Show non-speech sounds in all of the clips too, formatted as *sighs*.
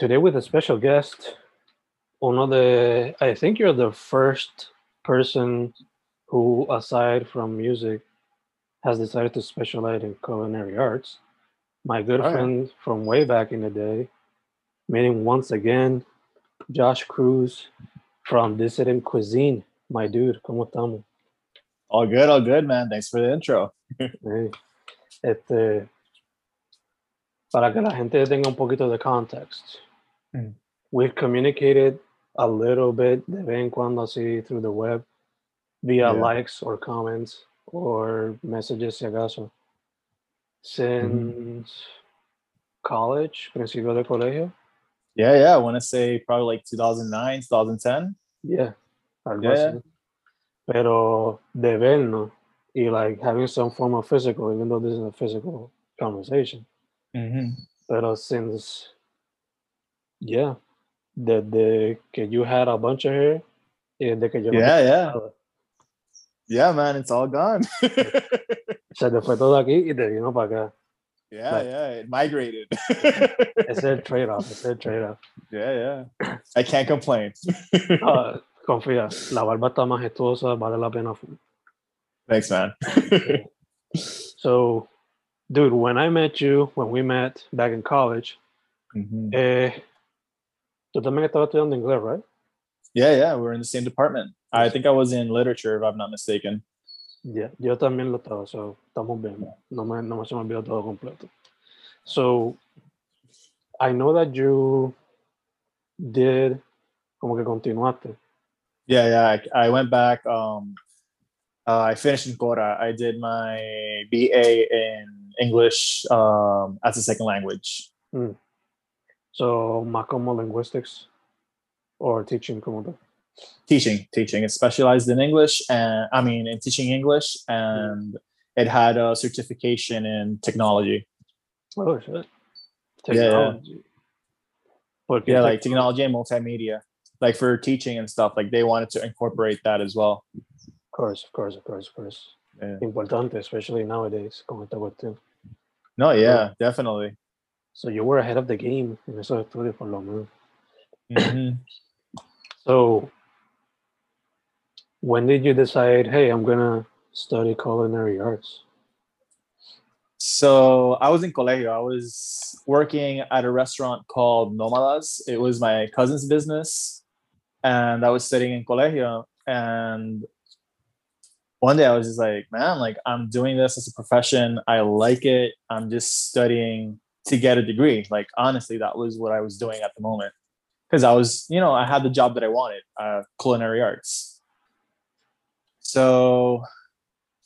Today with a special guest, uno de, I think you're the first person who, aside from music, has decided to specialize in culinary arts. My good friend from way back in the day, meeting once again, Josh Cruz from Dissident Cuisine. My dude, ¿cómo estamos? All good, all good, man. Thanks for the intro. *laughs* Hey, Este, para que la gente tenga un poquito de context, Mm. we've communicated a little bit de vez en cuando así through the web via Yeah. likes or comments or messages si acaso since Mm-hmm. college, principio de colegio. Yeah, yeah. I want to say probably like 2009, 2010. Yeah, Yeah, así. Pero de vernos y like having some form of physical, even though this is a physical conversation. Mm-hmm. Pero since, yeah, desde que you had a bunch of hair and desde que yo Yeah, yeah. Yeah, man. It's all gone. *laughs* se te fue todo aquí y te vino para acá. yeah, Like- yeah. It migrated. *laughs* Ese es el *laughs* trade-off, ese es el trade-off. yeah, yeah. I can't complain. Ah, confía, la barba está majestuosa, vale la pena. Thanks, man. So, dude, when I met you, when we met back in college, Mhm. eh, tú también estabas estudiando inglés, right? Yeah, yeah. We're in the same department. I think I was in literature, if I'm not mistaken. Yeah, yo también lo estaba, so estamos bien. No me, no me se me olvidó todo completo. So, I know that you did, como que continuaste. Yeah, yeah. I, I went back. Um, uh, I finished in Cora. I did my BA in English um, as a second language. So, más como linguistics or teaching como tal. teaching teaching it specialized in english and i mean in teaching english and it had a certification in technology Oh, shit. Yeah, yeah. Technology. Yeah like technology and multimedia like for teaching and stuff like they wanted to incorporate that as well Of course, of course, of course, of course. Yeah. Importante, especially nowadays, esta cuestión. no yeah definitely So, you were ahead of the game en esos estudios, por lo menos. Mhm. *clears throat* So, when did you decide, hey, I'm gonna study culinary arts? so i was in colegio i was working at a restaurant called nomadas it was my cousin's business and i was studying in colegio and one day I was just like, man, like I'm doing this as a profession. I like it. I'm just studying to get a degree. Like honestly, that was what I was doing at the moment. Because I was, you know, I had the job that I wanted, uh, culinary arts. So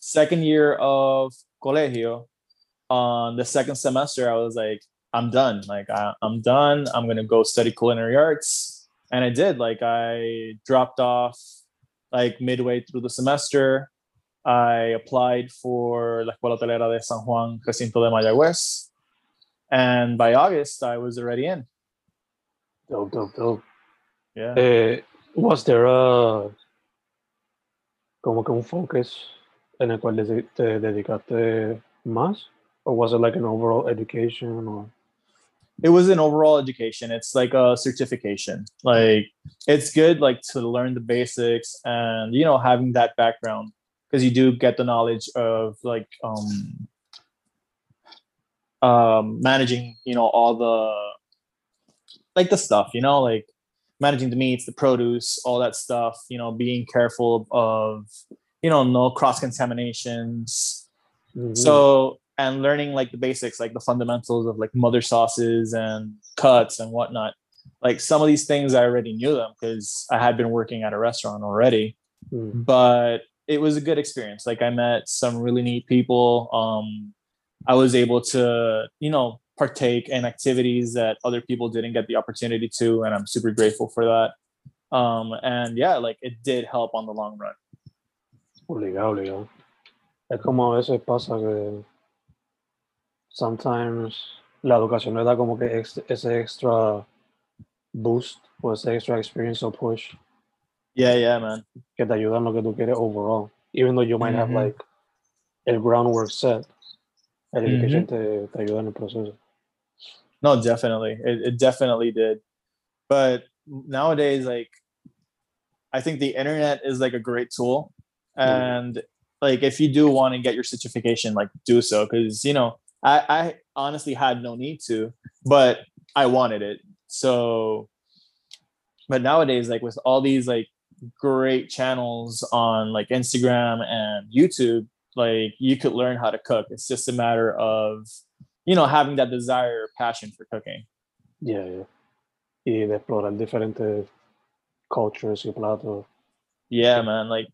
second year of colegio, on the second semester, I was like, I'm done. Like I, I'm done. I'm gonna go study culinary arts. And I did. Like I dropped off like midway through the semester. I applied for La Escuela Hotelera de San Juan, recinto de Mayagüez. And by August, I was already in. Dope, dope, dope. Yeah. Eh, was there a como que un focus en el cual te dedicaste más? Or was it like an overall education or it was an overall education it's like a certification like it's good like to learn the basics and you know having that background because you do get the knowledge of like um um managing you know all the like the stuff you know like managing the meats the produce all that stuff you know being careful of you know no cross contaminations Mhm. so and learning like the basics like the fundamentals of like mother sauces and cuts and whatnot like some of these things i already knew them because i had been working at a restaurant already Mm. but it was a good experience like i met some really neat people um i was able to you know partake in activities that other people didn't get the opportunity to and i'm super grateful for that um and yeah like it did help on the long run Obligado, obligado. Es como a veces pasa que sometimes la educación le da como que ex- ese extra boost o ese extra experience or push yeah yeah man que te ayuda en lo que tú quieres overall. Even though you might have Mhm. like el groundwork set, education te, te ayuda en el proceso. No, definitely. It, it definitely did. But nowadays, like, I think the internet is like a great tool. Mm-hmm. And like, if you do want to get your certification, like, do so. Cause, you know, I, I honestly had no need to, but I wanted it. So, but nowadays, like, with all these like great channels on like Instagram and YouTube, like, you could learn how to cook. It's just a matter of, you know, having that desire or passion for cooking. Yeah, yeah. Y de explorar diferentes cultures y platos. Yeah, man. Like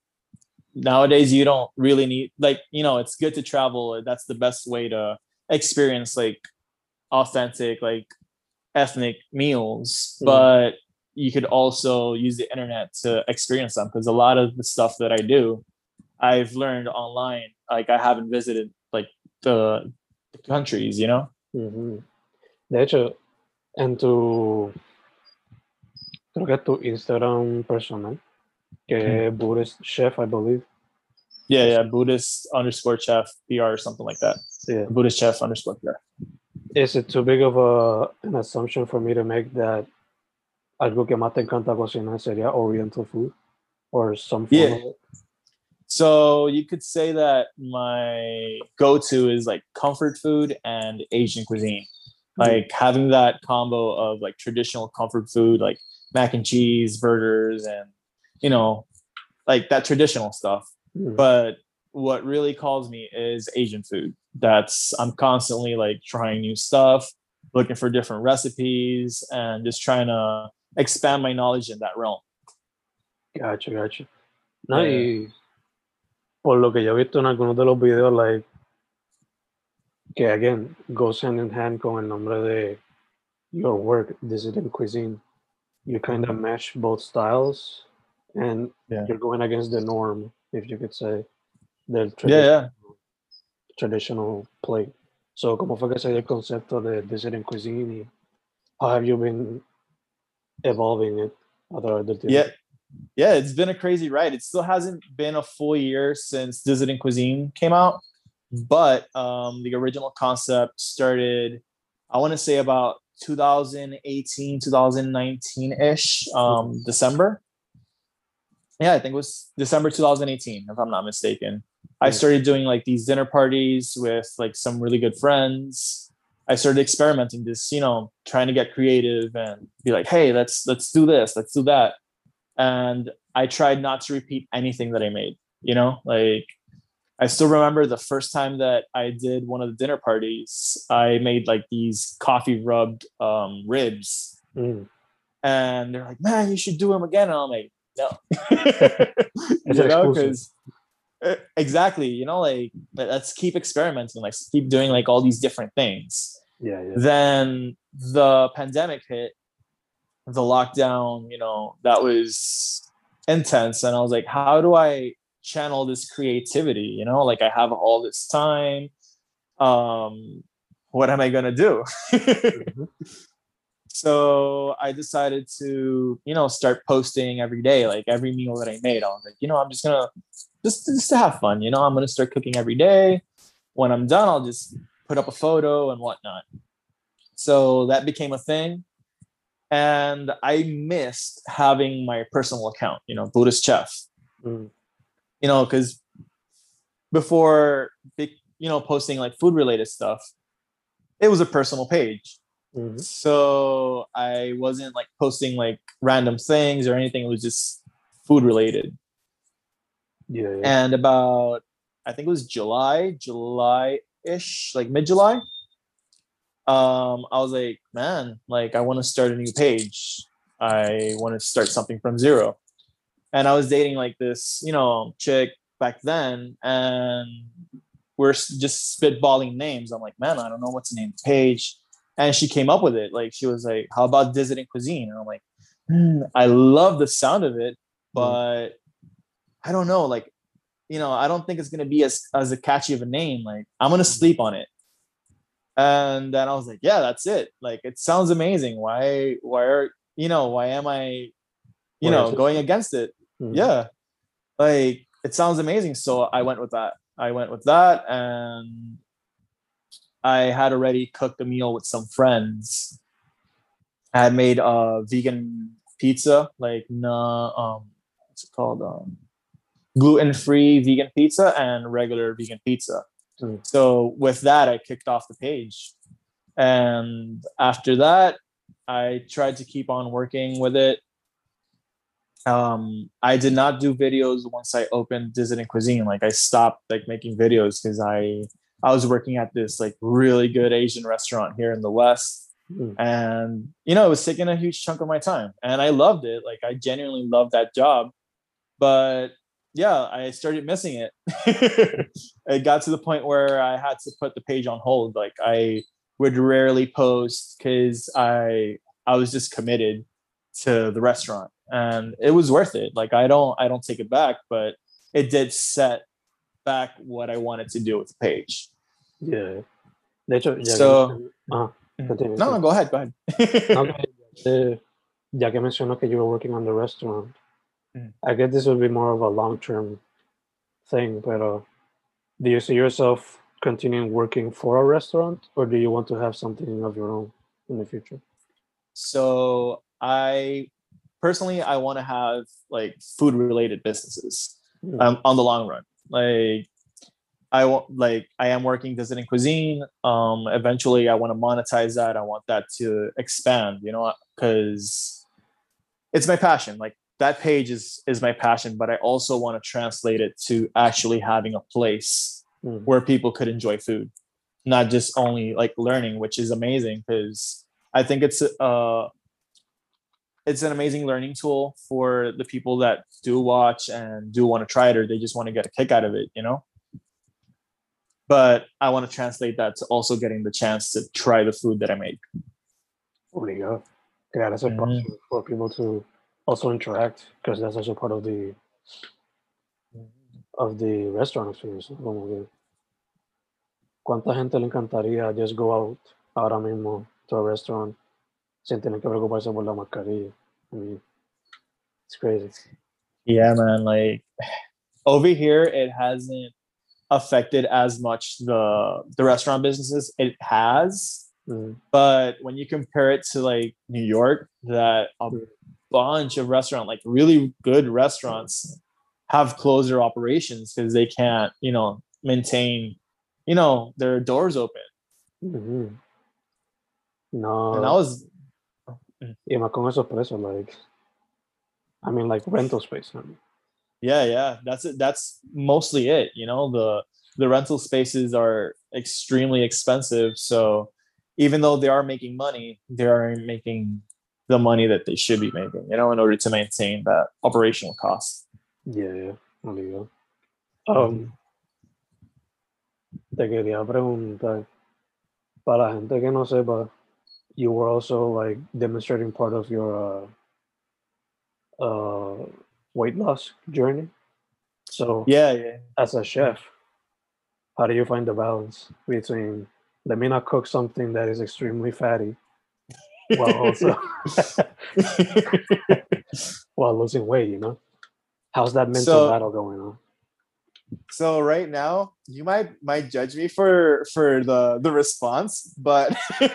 nowadays, you don't really need like you know, it's good to travel. That's the best way to experience like authentic, like ethnic meals. Mhm. But you could also use the internet to experience them because a lot of the stuff that I do, I've learned online. Like I haven't visited like the, the countries, you know. Ujú. De hecho, en tu, creo que tu Instagram personal, que es Buddhist Chef, I believe. Yeah, yeah. Buddhist underscore chef PR or something like that. Yeah. Buddhist chef underscore PR. Is it too big of a, an assumption for me to make that algo que más te encanta cocinar sería Oriental food? Or some form Yeah. So you could say that my go-to is like comfort food and Asian cuisine. Like having that combo of like traditional comfort food, like mac and cheese, burgers, and you know, like that traditional stuff. Mm. But what really calls me is Asian food. That's I'm constantly like trying new stuff, looking for different recipes, and just trying to expand my knowledge in that realm. Gotcha, gotcha. No, Yeah. y por lo que yo he visto en algunos de los videos, like, que again, goes hand in hand con el nombre de your work, Dissident Cuisine. You kind of mesh both styles and Yeah. you're going against the norm, if you could say, del Yeah, traditional, yeah. traditional plate. So, ¿cómo fue que se dio el concepto de Dissident Cuisine y how have you been evolving it a través del tiempo? Yeah. Yeah, it's been a crazy ride. It still hasn't been a full year since Dissident Cuisine came out, but um, the original concept started, I want to say about 2018, 2019 ish, um, December. Yeah, I think it was December 2018, if I'm not mistaken. I started doing like these dinner parties with like some really good friends. I started experimenting, just you know, trying to get creative and be like, hey, let's let's do this, let's do that and I tried not to repeat anything that I made. You know, like I still remember the first time that I did one of the dinner parties. I made like these coffee rubbed um, ribs, Mm. and they're like, "Man, you should do them again." And I'm like, "No," *laughs* *laughs* you know, because exactly, you know, like let- let's keep experimenting, like keep doing like all these different things Yeah, yeah. then the pandemic hit the lockdown you know that was intense and i was like how do i channel this creativity you know like i have all this time um what am i going to do *laughs* Mhm. so I decided to, you know, start posting every day, like every meal that I made. I was like, you know, I'm just gonna just just to have fun, you know, I'm gonna start cooking every day. When I'm done, I'll just put up a photo and whatnot. So that became a thing. And I missed having my personal account, you know, Buddhist chef. Mm. You know, because before big, you know, posting like food related stuff, it was a personal page. Mhm. So I wasn't like posting like random things or anything. It was just food related. Yeah, yeah. And about I think it was July, July ish, like mid July. Um, I was like, man, like I want to start a new page. I want to start something from zero. And I was dating like this, you know, chick back then, and we're just spitballing names. I'm like, man, I don't know what to name the page. And she came up with it. Like she was like, how about Dissident Cuisine? And I'm like, hmm, I love the sound of it, but I don't know, like, you know, I don't think it's gonna be as as a catchy of a name. Like, I'm gonna sleep on it. And then I was like, yeah, that's it. Like, it sounds amazing. Why, why are you know, why am I, you Why know, going against it? Mhm. Yeah. Like, it sounds amazing. So I went with that. I went with that, and I had already cooked a meal with some friends. I had made a vegan pizza, like no, um, what's it called? Um, gluten-free vegan pizza and regular vegan pizza. Mm. So with that, I kicked off the page, and after that, I tried to keep on working with it. Um, I did not do videos once I opened Dissident Cuisine. Like I stopped like making videos because I I was working at this like really good Asian restaurant here in the West Mm. and you know it was taking a huge chunk of my time and i loved it like i genuinely loved that job but yeah i started missing it. *laughs* It got to the point where i had to put the page on hold. Like i would rarely post because i i was just committed to the restaurant and it was worth it. Like i don't i don't take it back but it did set back what i wanted to do with the page. Yeah. De hecho, ya So- que, ah, no no go ahead go ahead. Eh, ya que mencionó que you were working on the restaurant, Mm. I guess this would be more of a long term thing, but uh, do you see yourself continuing working for a restaurant or do you want to have something of your own in the future? So I personally I want to have like food related businesses Mm. um, on the long run. Like I want like I am working Dissident Cuisine. Um eventually I want to monetize that. I want that to expand, you know, because it's my passion. Like that page is is my passion, but I also want to translate it to actually having a place Mm. where people could enjoy food, not just only like learning, which is amazing because I think it's uh it's an amazing learning tool for the people that do watch and do want to try it or they just want to get a kick out of it, you know. But I want to translate that to also getting the chance to try the food that I make. Obligado. Crear ese Mhm. espacio for people to also interact because that's also part of the of the restaurant experience. Como que, ¿Cuánta gente le encantaría just go out ahora mismo to a restaurant sin tener que preocuparse por la mascarilla? I mean, it's crazy. Yeah, man. Like over here, it hasn't affected as much the the restaurant businesses. It has, Mm. but when you compare it to like New York, that a bunch of restaurant, like really good restaurants, have closed their operations because they can't, you know, maintain, you know, their doors open. Mhm. No, And I was, y más con esos precios, like, I mean, like rental space. I mean. yeah, yeah, that's it. That's mostly it. You know, the the rental spaces are extremely expensive. So even though they are making money, they aren't making the money that they should be making. You know, in order to maintain that operational cost. Yeah, yeah, obligado. Um, te quería preguntar, para la gente que no sepa, you were also like demonstrating part of your uh, uh, weight loss journey. So, Yeah, yeah. as a chef, how do you find the balance between let me not cook something that is extremely fatty While also *laughs* while losing weight, you know. How's that mental So- battle going on? so right now you might might judge me for for the the response but *laughs*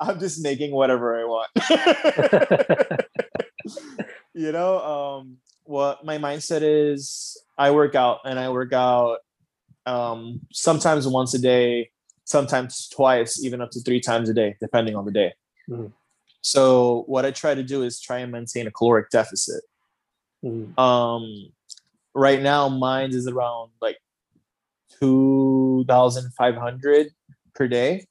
i'm just making whatever i want *laughs* you know um what my mindset is i work out and i work out um sometimes once a day sometimes twice even up to three times a day depending on the day Mhm. so what i try to do is try and maintain a caloric deficit. Mm, um right now mine is around like 2500 per day.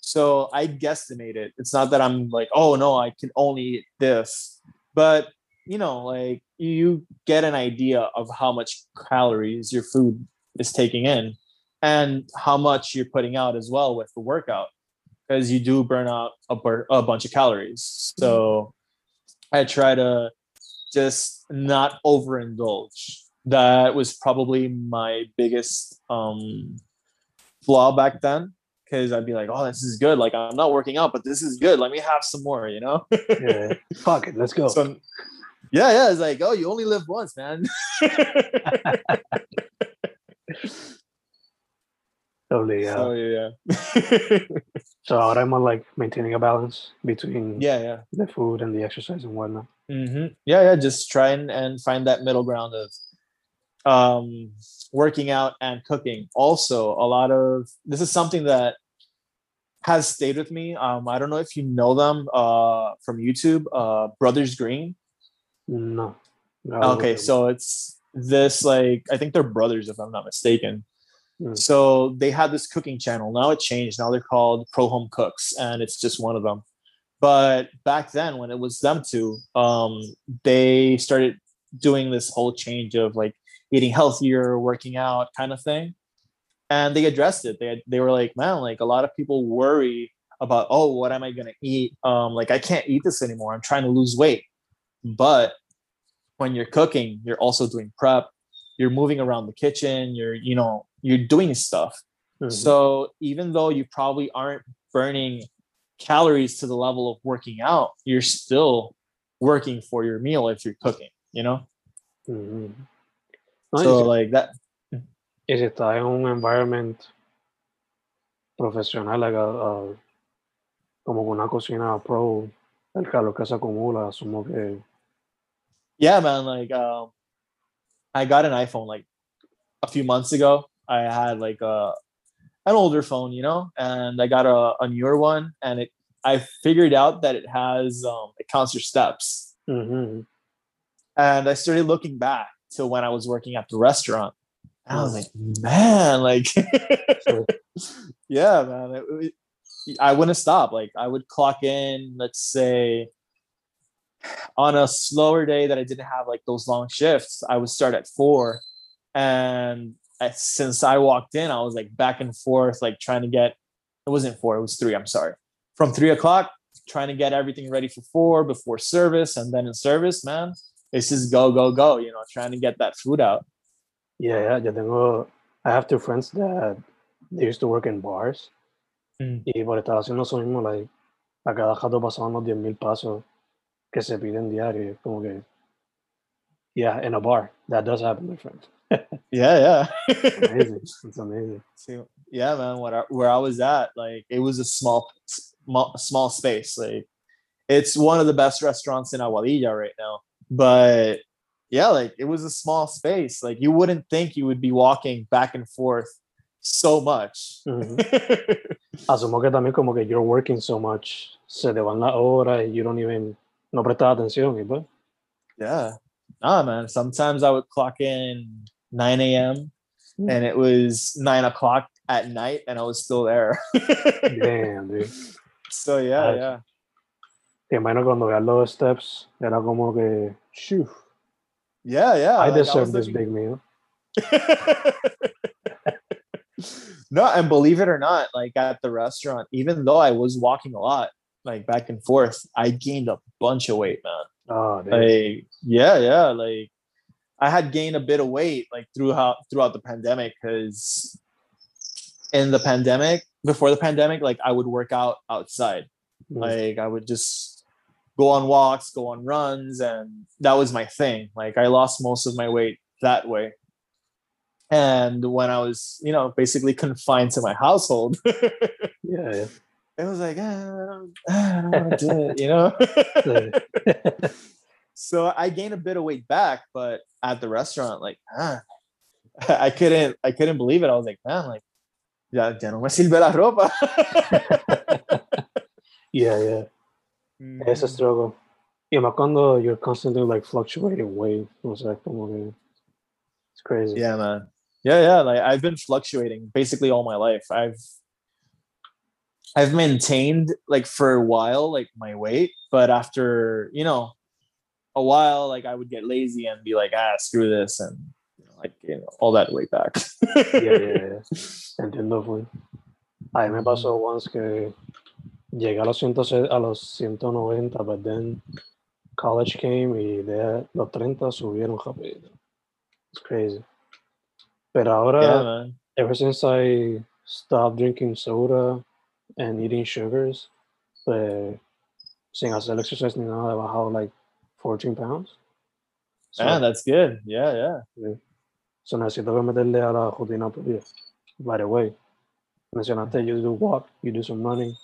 So i guesstimate it. It's not that i'm like oh no i can only eat this. But you know like you get an idea of how much calories your food is taking in and how much you're putting out as well with the workout because you do burn out a, bur- a bunch of calories so i try to just not overindulge. That was probably my biggest um flaw back then. Cause I'd be like, oh, this is good. Like I'm not working out, but this is good. Let me have some more, you know? yeah. *laughs* Fuck it, let's go. So yeah, yeah. It's like, oh, you only live once, man. *laughs* *laughs* totally, yeah. So yeah. *laughs* So ahora I'm like maintaining a balance between yeah, yeah. the food and the exercise and whatnot. hmm Yeah, yeah. Just try and, and find that middle ground of um, working out and cooking. Also, a lot of this is something that has stayed with me. Um, I don't know if you know them uh, from YouTube, uh, Brothers Green. No. No, okay. so it's this like I think they're brothers if I'm not mistaken. Mm. So they had this cooking channel. Now it changed. Now they're called Pro Home Cooks, and it's just one of them. But back then, when it was them two, um, they started doing this whole change of like eating healthier, working out kind of thing, and they addressed it. They they were like, man, like a lot of people worry about, oh, what am I gonna eat? Um, like I can't eat this anymore. I'm trying to lose weight, but when you're cooking, you're also doing prep. You're moving around the kitchen. You're, you know, you're doing stuff. Mhm. So even though you probably aren't burning calories to the level of working out, you're still working for your meal if you're cooking, you know? Mhm. So si, like that. si estás en un environment profesional, like a, a- como una cocina pro, el calor que se acumula, asumo que Yeah, man. Like um I got an iPhone like a few months ago. I had like a an older phone, you know, and I got a, a newer one and it I figured out that it has um it counts your steps. Mhm. and I started looking back to when I was working at the restaurant. And I was like, man, like, *laughs* yeah, man, it- it- I wouldn't stop. Like, I would clock in, let's say, on a slower day that I didn't have like those long shifts, I would start at four. And I, since I walked in, I was like back and forth, like trying to get, it wasn't four, it was three. I'm sorry. From three o'clock, trying to get everything ready for four before service. And then in service, man, it's just go, go, go, you know, trying to get that food out. Yeah, yeah, yo tengo, I have two friends that they used to work in bars Mm. y por estar haciendo eso mismo, like, a cada rato pasaban los 10 mil pasos que se piden diario, y es como que, yeah, in a bar, that does happen, my friend. *laughs* Yeah, yeah. Amazing, it's amazing. So, yeah, man, what I, where I was at, like it was a small, small, small space. Like it's one of the best restaurants in Aguadilla right now. But yeah, like it was a small space. Like you wouldn't think you would be walking back and forth so much. Mm-hmm. Ujú. *laughs* Asumo que también como que you're working so much, se te van las horas you don't even, no prestas atención y pues, yeah. Nah, man. Sometimes I would clock in 9 a.m. Mm. and it was nine o'clock at night and I was still there. *laughs* damn, dude. so yeah, Gotcha. yeah. Te imagino cuando veas los steps, era como que, shoo, Yeah, yeah. I like, deserve this looking- big meal. *laughs* no, and believe it or not, like at the restaurant, even though I was walking a lot, like back and forth, I gained a bunch of weight, man. Oh. Like, yeah, yeah, like I had gained a bit of weight like throughout throughout the pandemic because in the pandemic, before the pandemic, like I would work out outside. Mm. Like I would just go on walks, go on runs, and that was my thing. Like I lost most of my weight that way. And when I was, you know, basically confined to my household, it *laughs* yeah, yeah. was like, ah, I don't, ah, I don't want to do it, you know. *laughs* So- I gained a bit of weight back, but at the restaurant, like, ah, *laughs* I couldn't, I couldn't believe it. I was like, man, like, ya, ya no me sirve la ropa. *laughs* yeah, yeah. It's a struggle. Y más cuando you're constantly like fluctuating weight. O sea, como que it's crazy. Yeah, man. Yeah, yeah. Like I've been fluctuating basically all my life. I've I've maintained like for a while like my weight, but after you know a while, like I would get lazy and be like, ah, screw this, and you know, like you know, all that weight back. yeah, yeah, yeah. *laughs* Entiendo, full. A mí me pasó once que llegué a los, 100, a los 190, but then college came y de los 30 subieron rapidito. It's crazy. Pero ahora, Yeah, ever since I stopped drinking soda and eating sugars, pues, sin hacer exercise ni nada, he bajado like 14 pounds. So, Man, that's good. Yeah, yeah. so necesito meterle a la rutina pues, right away. Mencionaste, you do walk, you do some running.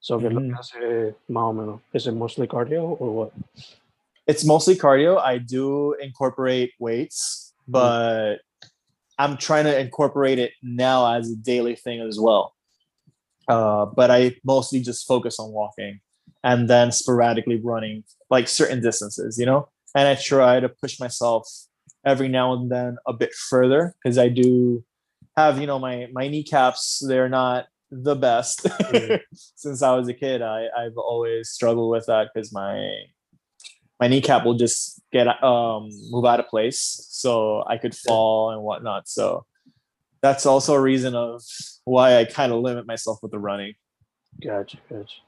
So, ¿qué que Mhm. hace más o menos? Is it mostly cardio or what? it's mostly cardio. I do incorporate weights, but I'm trying to incorporate it now as a daily thing as well. Uh, but I mostly just focus on walking and then sporadically running like certain distances, you know? And I try to push myself every now and then a bit further because I do have, you know, my my kneecaps, they're not the best. Mhm. *laughs* Since I was a kid, I, I've always struggled with that because my my kneecap will just get um move out of place so i could fall and whatnot so that's also a reason of why i kind of limit myself with the running. Gotcha, gotcha.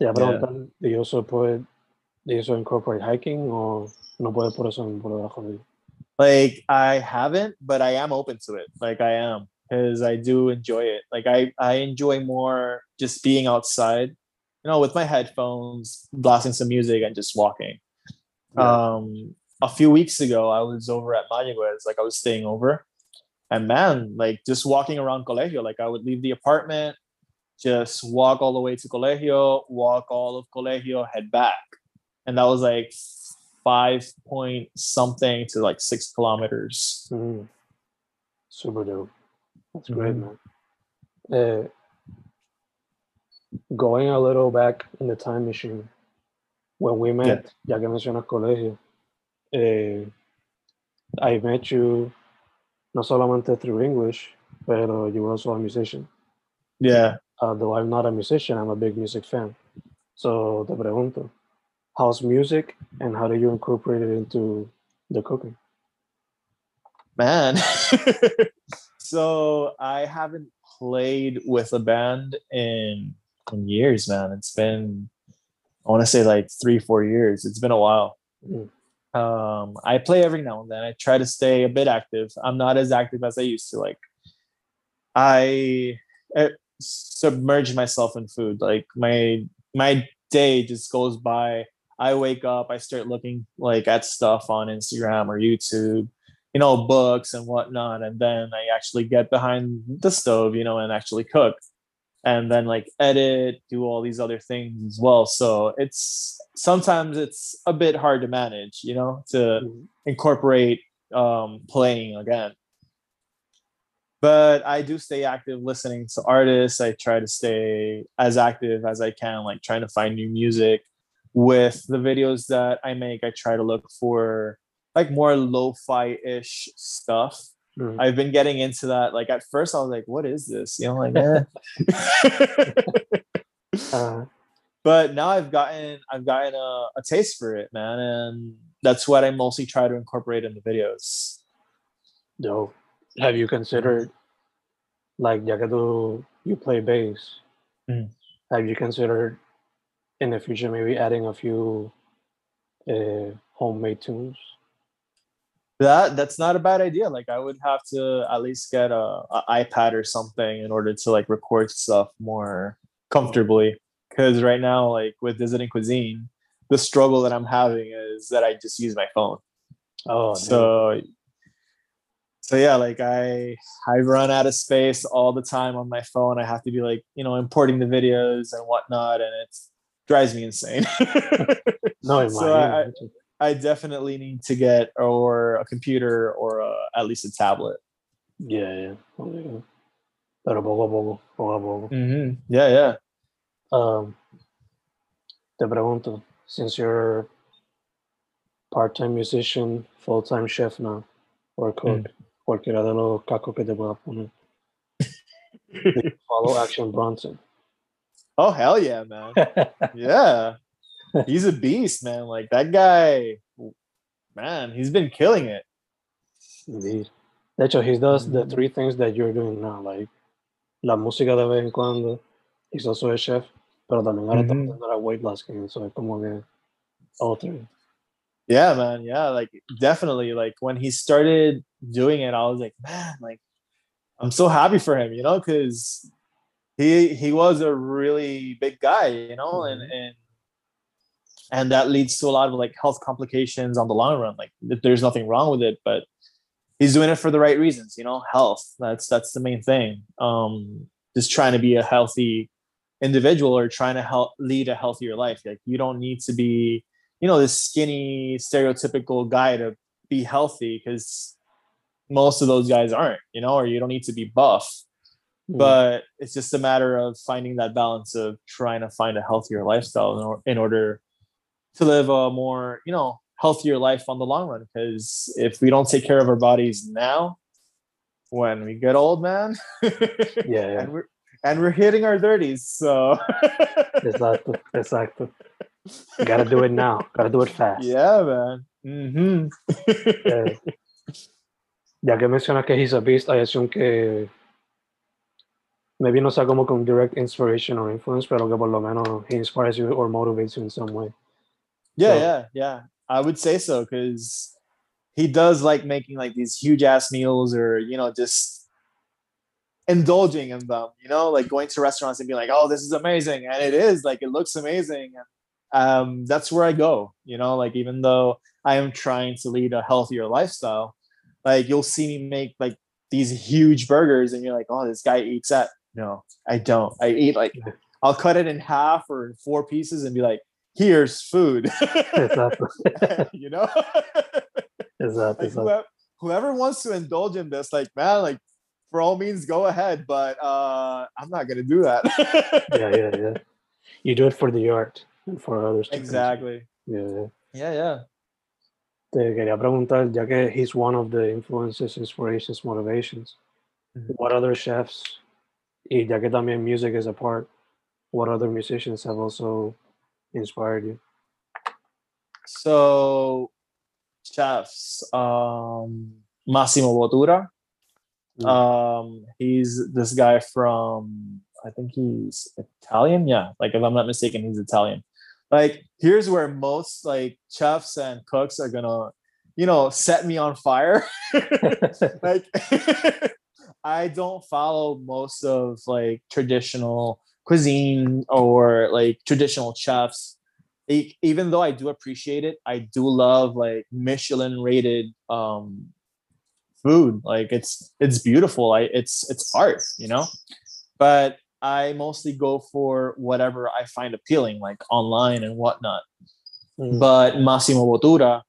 Iba a preguntar, do you also put, do you also incorporate hiking or no puede por eso por debajo de like i haven't but i am open to it. Like i am because i do enjoy it. Like i i enjoy more just being outside you know with my headphones blasting some music and just walking. Um a few weeks ago i was over at Mayagüez, like i was staying over and man like just walking around colegio like i would leave the apartment just walk all the way to colegio walk all of colegio head back and that was like five point something to like six kilometers Mhm. Super dope. That's great, Mhm. man. Uh, going a little back in the time machine, when we met, yeah. ya que mencionas colegio, eh, I met you no solamente through English, pero you were also a musician. yeah Uh, though I'm not a musician, I'm a big music fan. So te pregunto, how's music and how do you incorporate it into the cooking? man *laughs* so i haven't played with a band in, in years man it's been i want to say like three four years it's been a while Mm. Um i play every now and then. I try to stay a bit active. I'm not as active as i used to like i, I submerge myself in food. Like my my day just goes by. I wake up i start looking like at stuff on instagram or youtube you know books and whatnot and then i actually get behind the stove you know and actually cook and then like edit do all these other things as well. So it's sometimes it's a bit hard to manage you know to Mhm. incorporate um playing again. But i do stay active listening to artists. I try to stay as active as i can like trying to find new music. With the videos that i make i try to look for like more lo-fi ish stuff Mhm. i've been getting into that like at first i was like what is this you know like eh. *laughs* *laughs* Uh, but now I've gotten I've gotten a, a taste for it, man, and that's what I mostly try to incorporate in the videos. No, Have you considered, like, ya que you play bass, Mm. have you considered in the future maybe adding a few uh, homemade tunes? That that's not a bad idea. Like I would have to at least get a, a iPad or something in order to like record stuff more comfortably. because right now, like with Dissident Cuisine, the struggle that I'm having is that I just use my phone. Oh. So so yeah, like I I run out of space all the time on my phone. I have to be like, you know, importing the videos and whatnot, and it drives me insane. *laughs* no, so I, I definitely need to get or a computer or a, at least a tablet. yeah, yeah. Oh, yeah. Pero poco a poco, poco a poco. Mm-hmm. Yeah, yeah. Um, te pregunto, since you're part-time musician, full-time chef now, or cook, cualquiera de los cacos que te puedas poner. *laughs* Follow Action Bronson. Oh hell yeah, man. *laughs* yeah. He's a beast, man. Like that guy, man, he's been killing it. Indeed. De hecho, he does the Mhm. three things that you're doing now, like la música de vez en cuando, he's also a chef, pero también ahora está Mhm. metiendo la weight loss game, so es como que all three. Yeah, man. Yeah, like definitely. Like when he started doing it, I was like, man, like I'm so happy for him, you know, because he he was a really big guy, you know, and and and that leads to a lot of like health complications on the long run. Like there's nothing wrong with it, but he's doing it for the right reasons, you know, health. That's that's the main thing. Um, just trying to be a healthy individual or trying to help lead a healthier life. Like you don't need to be you know this skinny stereotypical guy to be healthy because most of those guys aren't you know or you don't need to be buff Mm. but it's just a matter of finding that balance of trying to find a healthier lifestyle in, or- in order to live a more you know healthier life on the long run because if we don't take care of our bodies now when we get old man *laughs* Yeah, yeah. and we're and we're hitting our 30s so *laughs* Exacto, exacto. Gotta do it now. Gotta do it fast. yeah man mm-hmm. Eh, ya que mencionas que he's a beast, I assume que maybe no sea como con direct inspiration or influence, pero que por lo menos he inspires you or motivates you in some way. Yeah, So- yeah, yeah. I would say so because he does like making like these huge ass meals or you know just indulging in them. You know, like going to restaurants and being like, "Oh, this is amazing," and it is like it looks amazing. Um, that's where I go. You know, like even though I am trying to lead a healthier lifestyle, like you'll see me make like these huge burgers, and you're like, "Oh, this guy eats that." No, I don't. I eat like I'll cut it in half or in four pieces and be like, "Here's food." *laughs* *laughs* You know *laughs* exacto, like whoever, whoever wants to indulge in this like man like for all means go ahead but uh i'm not gonna do that Yeah, yeah, yeah. You do it for the art and for others. to consume. exactly Yeah, yeah. yeah yeah Te quería preguntar, ya que he's one of the influences, inspirations, motivations, Mhm. what other chefs, y ya que también music is a part, what other musicians have also inspired you? so chefs um massimo bottura Mm. um he's this guy from i think he's italian yeah like if i'm not mistaken he's italian like here's where most like chefs and cooks are gonna you know set me on fire *laughs* *laughs* like *laughs* I don't follow most of like traditional cuisine or like traditional chefs. Even though I do appreciate it, I do love like Michelin rated um food. Like it's it's beautiful. I it's it's art, you know. But I mostly go for whatever I find appealing, like online and whatnot Mm. but Massimo Bottura,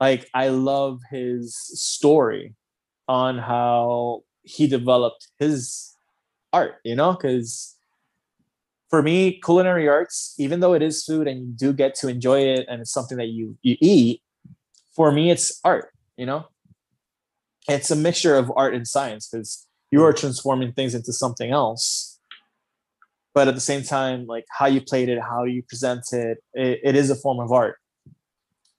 like I love his story on how he developed his art, you know, because for me, culinary arts, even though it is food and you do get to enjoy it and it's something that you you eat, for me it's art, you know. It's a mixture of art and science because you are transforming things into something else. But at the same time like how you played it how you present it, it it is a form of art.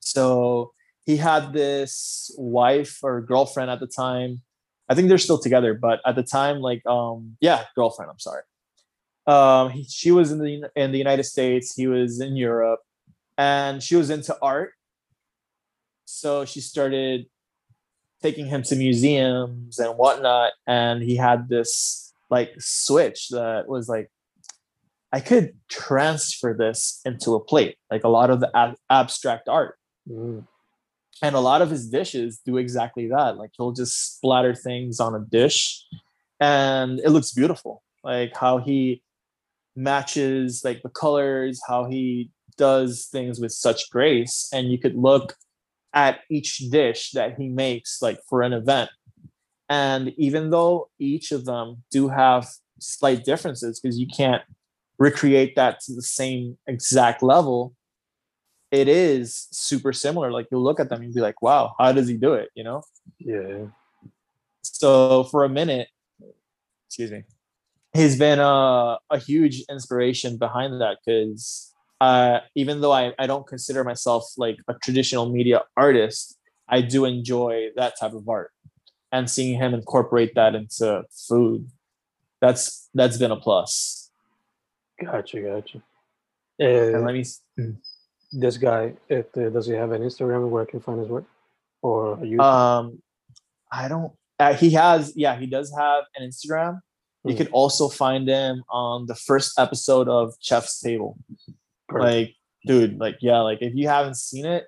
So he had this wife or girlfriend at the time. I think they're still together but at the time like um yeah girlfriend i'm sorry um he, she was in the in the united states he was in europe and she was into art so she started taking him to museums and whatnot and he had this like switch that was like I could transfer this into a plate, like a lot of the ab- abstract art. Mm. And a lot of his dishes do exactly that. Like he'll just splatter things on a dish and it looks beautiful. Like how he matches like the colors, how he does things with such grace. And you could look at each dish that he makes like for an event. And even though each of them do have slight differences because you can't recreate that to the same exact level, it is super similar. Like you'll look at them and be like, wow, how does he do it? You know? Yeah. So for a minute, excuse me, he's been a, a huge inspiration behind that because uh, even though I, I don't consider myself like a traditional media artist, I do enjoy that type of art and seeing him incorporate that into food. That's that's been a plus. Gotcha, gotcha. And Uh, let me this guy, it, uh, does he have an Instagram where I can find his work? Or YouTube? Um, I don't. Uh, he has, yeah, he does have an Instagram. You Hmm. could also find him on the first episode of Chef's Table. Perfect. Like, dude, like, yeah, like if you haven't seen it,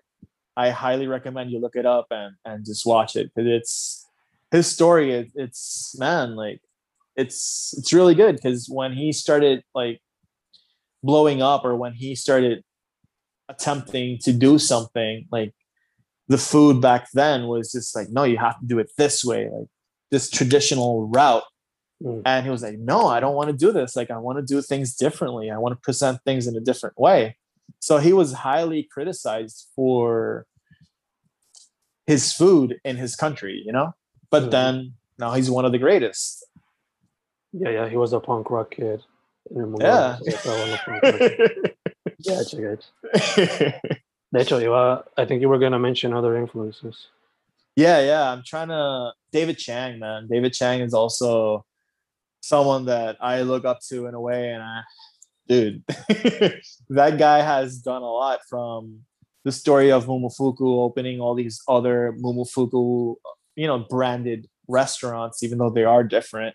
I highly recommend you look it up and and just watch it because it's his story. It, it's man, like, it's it's really good because when he started like blowing up or when he started attempting to do something like the food back then was just like no you have to do it this way like this traditional route Mm. and he was like no i don't want to do this like i want to do things differently i want to present things in a different way so he was highly criticized for his food in his country you know but Mhm. then now he's one of the greatest yeah, yeah, he was a punk rock kid. en el mundo Yeah. de- estaba en los punk rock. Gotcha, *laughs* gotcha. De hecho, iba, I think you were going to mention other influences. Yeah, yeah. I'm trying to David Chang, man. David Chang is also someone that I look up to in a way, and I, dude, *laughs* that guy has done a lot from the story of Momofuku opening all these other Momofuku, you know, branded restaurants, even though they are different,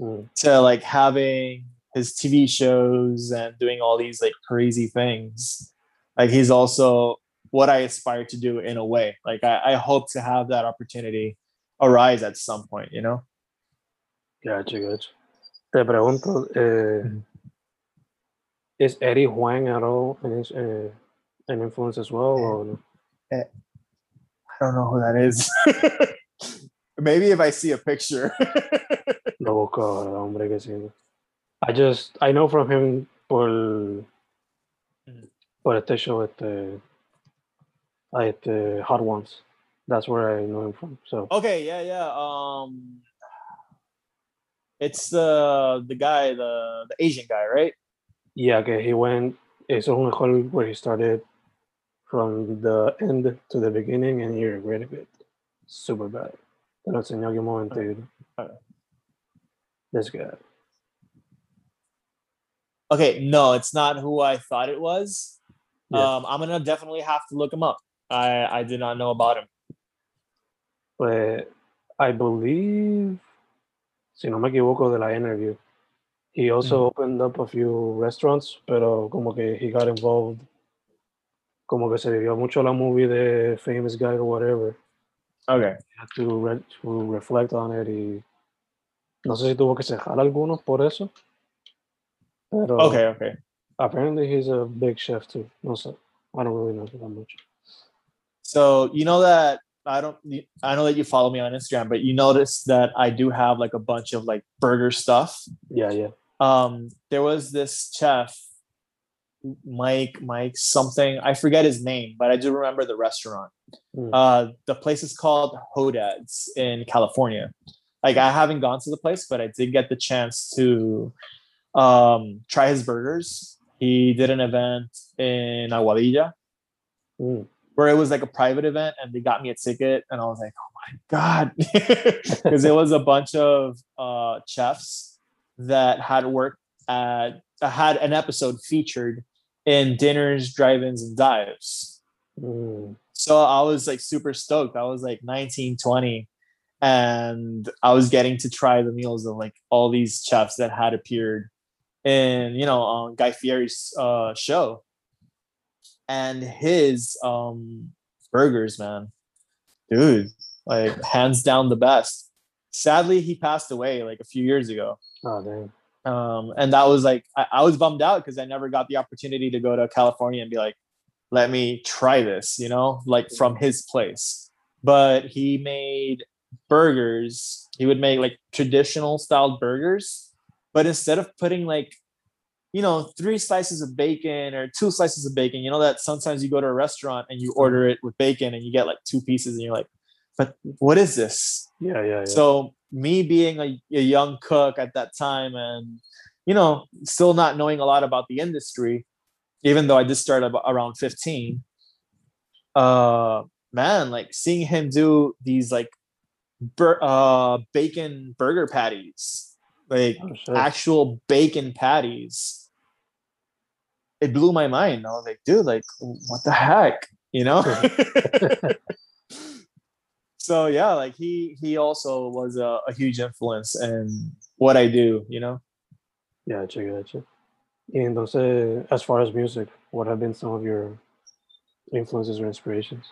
Mm. to like having his TV shows and doing all these like crazy things. Like he's also what I aspire to do in a way. Like I, I hope to have that opportunity arise at some point, you know? Gotcha, gotcha. Te pregunto, eh. ¿is Eddie Huang at all an, ins- eh, an influence as well? Or no? I don't know who that is. *laughs* Maybe if I see a picture. *laughs* Lo busco hombre, que sí. I just, I know from him por, por este show, este, ah, este, Hot Ones. That's where I know him from. So, okay, yeah, yeah. Um it's the the guy, the the Asian guy, right? yeah, okay, he went, it's un mejor where he started from the end to the beginning and he regretted it. Super bad. Lo enseño aquí un momentito. Alright. This guy. Okay, no, it's not who I thought it was. Yeah. Um, I'm gonna definitely have to look him up. I I did not know about him. But I believe, si no me equivoco, de la interview, he also opened up a few restaurants, pero como que he got involved, como que se vivió mucho la movie de Famous Guy or whatever. Okay. Had to, re- to reflect on it y no sé si tuvo que cejar algunos por eso. Pero Okay, okay. apparently he's a big chef too. No sé. I don't really know that much. So you know that I don't I know that you follow me on Instagram, but you notice that I do have like a bunch of like burger stuff. Yeah, yeah. Um there was this chef Mike Mike something I forget his name, but I do remember the restaurant. Mm. Uh the place is called Hodad's in California. Like I haven't gone to the place, but I did get the chance to um try his burgers. He did an event in Aguadilla Mm. Where it was like a private event and they got me a ticket and I was like, oh my God. *laughs* Because it was a bunch of uh, chefs that had worked at, uh, had an episode featured in Diners, drive-ins, and dives. Mm. So I was like super stoked. I was like 19, 20, and I was getting to try the meals of like all these chefs that had appeared in you know on Guy Fieri's uh, show, and his um, burgers, man, dude, like hands down the best. Sadly, he passed away like a few years ago. Oh dang. Um, and that was like I, I was bummed out because I never got the opportunity to go to California and be like, let me try this, you know, like from his place. But he made burgers. He would make like traditional styled burgers, but instead of putting like, you know, three slices of bacon or two slices of bacon, you know that sometimes you go to a restaurant and you order it with bacon and you get like two pieces and you're like, but what is this? Yeah, yeah, yeah. So me being a, a young cook at that time and you know still not knowing a lot about the industry even though i just started about around 15 uh man like seeing him do these like bur- uh bacon burger patties like Oh, shit. actual bacon patties it blew my mind i was like dude like what the heck you know *laughs* so yeah like he he also was a, a huge influence in what i do you know Yeah, Gotcha, gotcha. Y entonces, as far as music, what have been some of your influences or inspirations?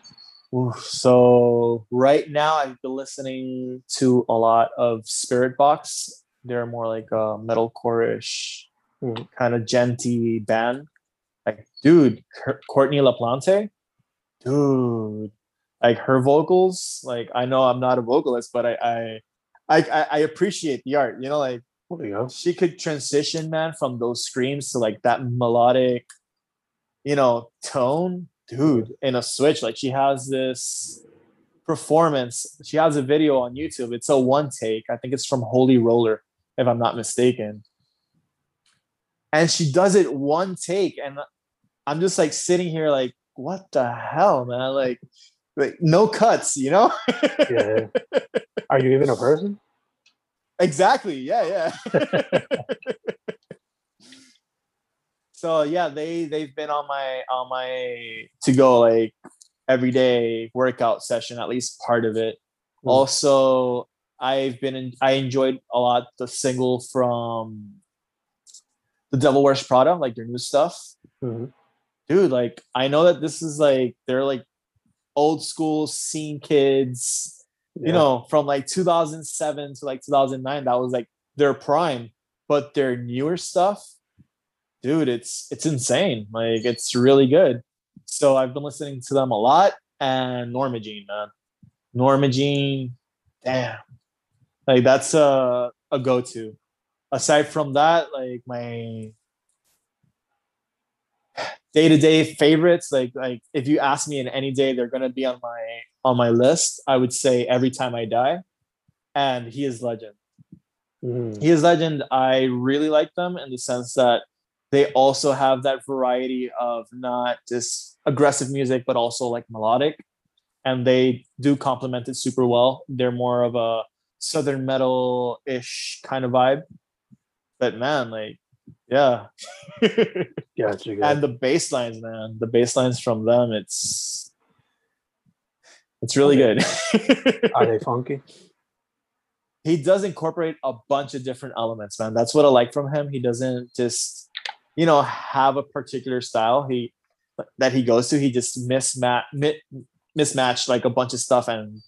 So right now i've been listening to a lot of Spiritbox they're more like a metalcore-ish Mhm. kind of djenty band. Like dude Courtney LaPlante? Dude. Like her vocals like i know i'm not a vocalist but i i i, I- appreciate the art you know like you she could transition man from those screams to like that melodic you know tone. Dude in a switch like she has this performance. She has a video on youtube. It's a one take. I think it's from holy roller if i'm not mistaken and she does it one take and i'm just like sitting here like what the hell man like like no cuts you know Yeah. Are you even a person? *laughs* Exactly. Yeah, yeah. *laughs* so yeah, they they've been on my on my to go like every day workout session, at least part of it. Mm. Also, I've been in, I enjoyed a lot the single from the Devil Wears Prada, like their new stuff. Mhm. Dude, like I know that this is like they're like old school scene kids you know, from like 2007 to like 2009, that was like their prime. But their newer stuff, dude, it's it's insane. Like it's really good. So I've been listening to them a lot. And Norma Jean, man, Norma Jean, damn, like that's a a go to. Aside from that, like my day to day favorites, like like if you ask me in any day, they're gonna be on my on my list. I would say every time I die, and he is legend. Mhm. He is legend. I really like them in the sense that they also have that variety of not just aggressive music, but also like melodic, and they do complement it super well. They're more of a southern metal ish kind of vibe, but man, like yeah. *laughs* Gotcha, gotcha. and the bass lines, man, the bass lines from them, it's it's really good. Are they *laughs* *laughs* funky? he does incorporate a bunch of different elements, man. That's what I like from him. He doesn't just, you know, have a particular style he that he goes to. He just mismatch mi- mismatched like a bunch of stuff and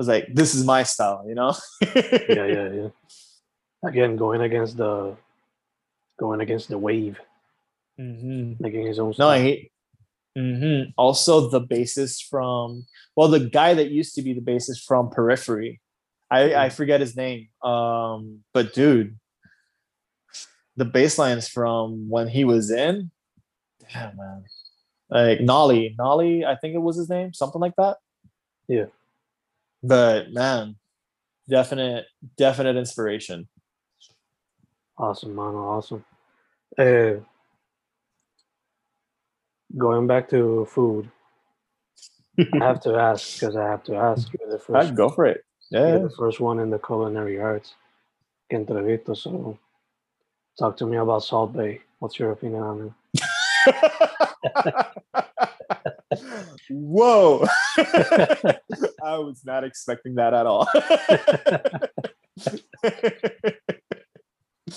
was like, "This is my style," you know. Yeah, yeah, *laughs* yeah. Again, going against the going against the wave, hmm making his own No, style. he. hmm Also, the bassist from well, the guy that used to be the bassist from Periphery, I I forget his name. Um, but dude, the bass lines from when he was in, damn man, like Nolly, Nolly, I think it was his name, something like that. Yeah. But man, definite, definite inspiration. Awesome, man. Awesome. Uh, going back to food, I have to ask because I have to ask. You're the *laughs* I'd first. go for it. Yeah. the first one in the culinary arts. Que entrevisto. So, talk to me about Salt Bae. What's your opinion on it? *laughs* Whoa. *laughs* I was not expecting that at all.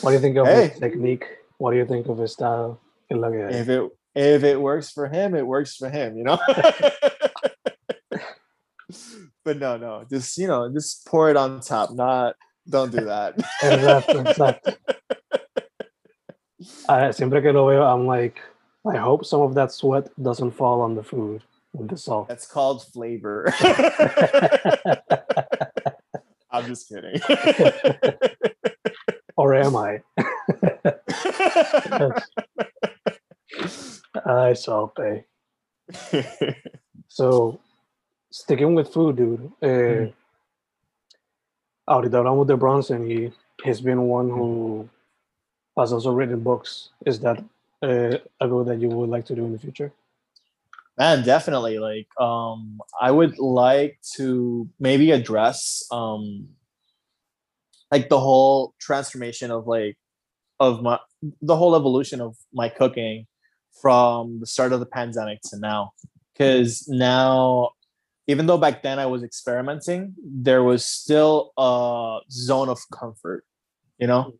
What do you think of Hey. his technique what do you think of his style? Es lo que. If it if it works for him, it works for him, you know. *laughs* but no, no, just you know, just pour it on top. Not don't do that. Exacto, exacto. I, *laughs* ah, siempre que lo veo, I'm like, I hope some of that sweat doesn't fall on the food with the salt. That's called flavor. *laughs* I'm just kidding. *laughs* or am I? *laughs* I salte. So, sticking with food, dude. Eh, Ahorita hablamos de Bronson. He he's been one who has also written books. Is that uh, a goal that you would like to do in the future? Man, definitely. Like, um, I would like to maybe address um like the whole transformation of like of my the whole evolution of my cooking from the start of the pandemic to now. Because now even though back then I was experimenting, there was still a zone of comfort, you know?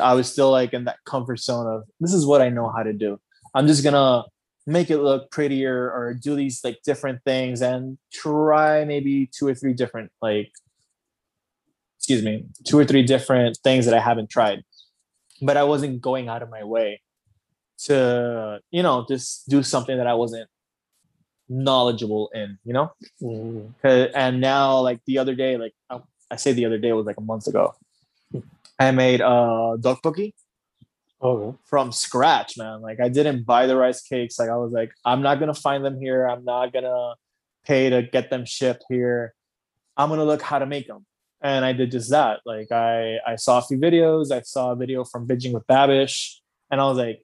I was still like in that comfort zone of this is what I know how to do. I'm just gonna make it look prettier or do these like different things and try maybe two or three different like excuse me, two or three different things that I haven't tried. But I wasn't going out of my way to, you know, just do something that I wasn't knowledgeable in, you know? Mm, 'Cause- and now like the other day like i say the other day was like a month ago i made uh tteokbokki okay. from scratch man. Like i didn't buy the rice cakes. Like i was like i'm not gonna find them here. I'm not gonna pay to get them shipped here. I'm gonna look how to make them and i did just that. Like i i saw a few videos. I saw a video from binging with babish. And i was like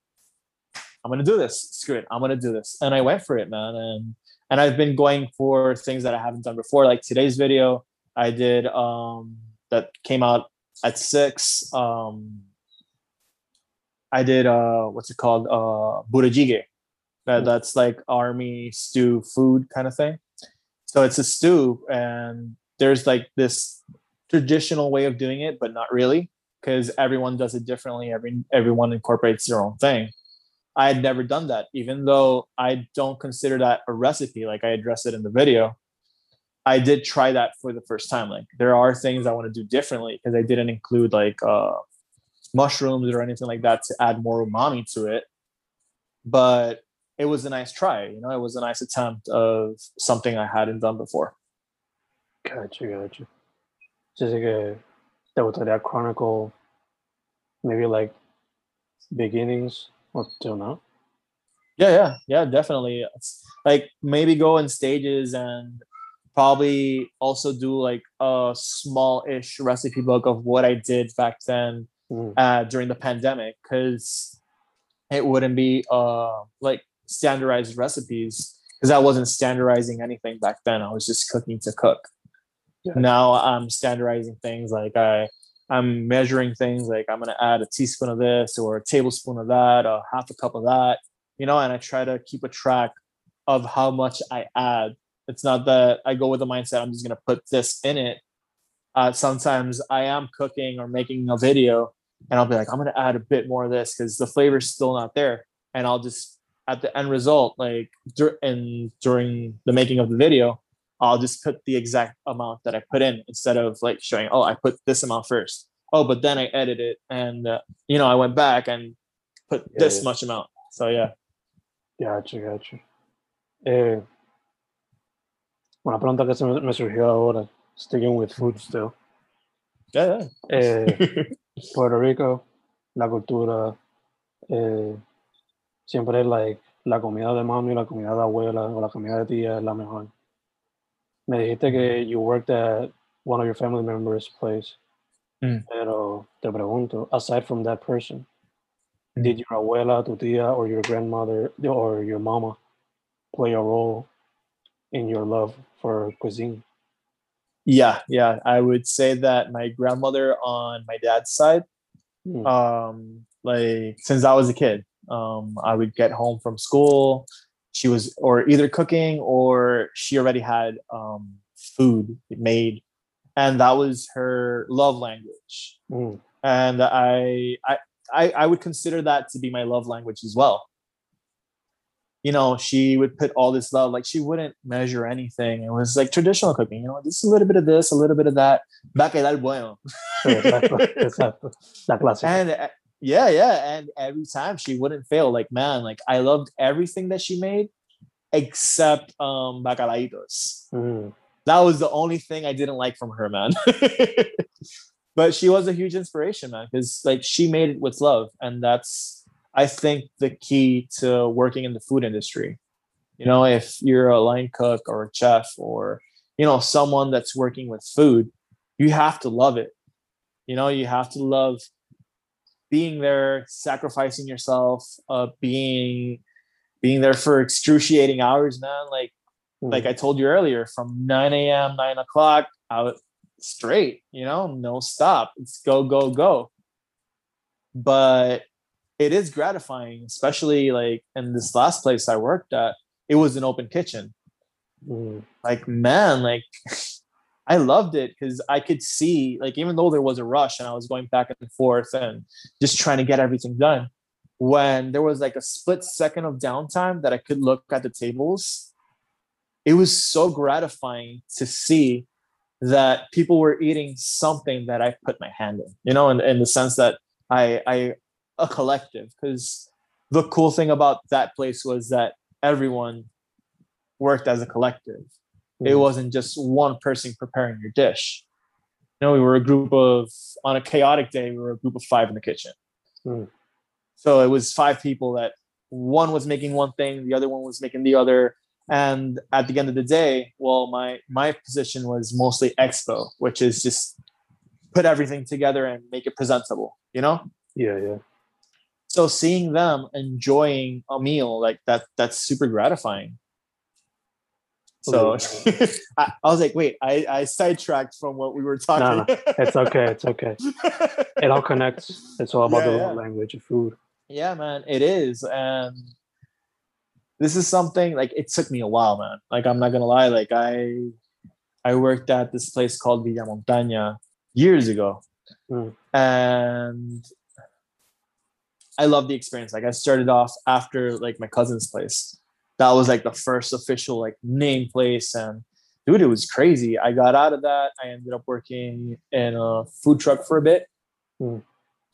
i'm gonna do this. Screw it. I'm gonna do this. And i went for it man. And and i've been going for things that i haven't done before. Like today's video i did um that came out at six um i did uh what's it called? Uh budae jjigae that, Mm. that's like army stew food kind of thing. So it's a stew and there's like this traditional way of doing it but not really because everyone does it differently. Every everyone incorporates their own thing. I had never done that even though i don't consider that a recipe like i address it in the video i did try that for the first time like there are things i want to do differently because i didn't include like uh mushrooms or anything like that to add more umami to it but it was a nice try you know it was a nice attempt of something i hadn't done before Gotcha, gotcha. Just like a, that would that chronicle, maybe like beginnings up till now. Yeah, yeah, yeah, definitely. It's like maybe go in stages and probably also do like a small-ish recipe book of what I did back then Mm, uh, during the pandemic because it wouldn't be uh like standardized recipes because I wasn't standardizing anything back then. I was just cooking to cook. Yeah. Now I'm standardizing things like I I'm measuring things like I'm gonna add a teaspoon of this or a tablespoon of that, a half a cup of that, you know, and I try to keep a track of how much I add. It's not that I go with the mindset I'm just gonna put this in it. Uh, sometimes I am cooking or making a video and I'll be like, I'm gonna add a bit more of this because the flavor's still not there. And I'll just at the end result, like dur- and during the making of the video, I'll just put the exact amount that I put in instead of like showing, oh, I put this amount first. Oh, but then I edit it and uh, you know I went back and put Yeah, this yeah. much amount. So yeah, Gotcha, gotcha. Eh, una pregunta que se me, me surgió ahora, sticking with food still. yeah, Eh. *laughs* Puerto Rico, la cultura, eh, siempre like, la comida de mami, la comida de abuela o la comida de tía es la mejor. Me dijiste que you worked at one of your family members' place. Mm. Pero te pregunto, aside from that person, Mm. did your abuela, tu tía, or your grandmother or your mama play a role in your love for cuisine? yeah, yeah. I would say that my grandmother on my dad's side Mm. um like since i was a kid um i would get home from school she was or either cooking or she already had um food made and that was her love language Mm. and i i I, I would consider that to be my love language as well. You know, she would put all this love, like she wouldn't measure anything. It was like traditional cooking, you know, just a little bit of this, a little bit of that. Va a quedar bueno. Exacto, exacto. And uh, yeah, yeah. And every time she wouldn't fail. Like, man, like I loved everything that she made except um bacalaitos. Mm. That was the only thing I didn't like from her, man. *laughs* but she was a huge inspiration, man, because like she made it with love. And that's I think the key to working in the food industry. You know, if you're a line cook or a chef or you know someone that's working with food, you have to love it. You know, you have to love being there, sacrificing yourself, uh, being being there for excruciating hours, man. Like Mm. like I told you earlier, from 9 a.m., 9 o'clock out straight, you know, no stop. It's go, go, go. But it is gratifying, especially like in this last place I worked at, it was an open kitchen. Mm. Like, man, like *laughs* I loved it because I could see, like, even though there was a rush and I was going back and forth and just trying to get everything done, when there was like a split second of downtime that I could look at the tables, it was so gratifying to see that people were eating something that I put my hand in, you know, in, in the sense that I, I, a collective, because the cool thing about that place was that everyone worked as a collective. It Mm. wasn't just one person preparing your dish. You know, we were a group of, on a chaotic day, we were a group of five in the kitchen. Mm. So it was five people that one was making one thing, the other one was making the other. And at the end of the day, well, my my position was mostly expo, which is just put everything together and make it presentable, you know? Yeah, yeah. So seeing them enjoying a meal like that, that's super gratifying. So *laughs* I, I was like, wait, I, I sidetracked from what we were talking. It's okay. It's okay. It all connects. It's all about *laughs* Yeah, the yeah. language of food. yeah, man, it is. And this is something like it took me a while, man. Like I'm not gonna lie, like I I worked at this place called Villa Montaña years ago. Mm. And I love the experience. Like I started off after like my cousin's place. That was like the first official like name place and dude, it was crazy. I got out of that. I ended up working in a food truck for a bit. Mm.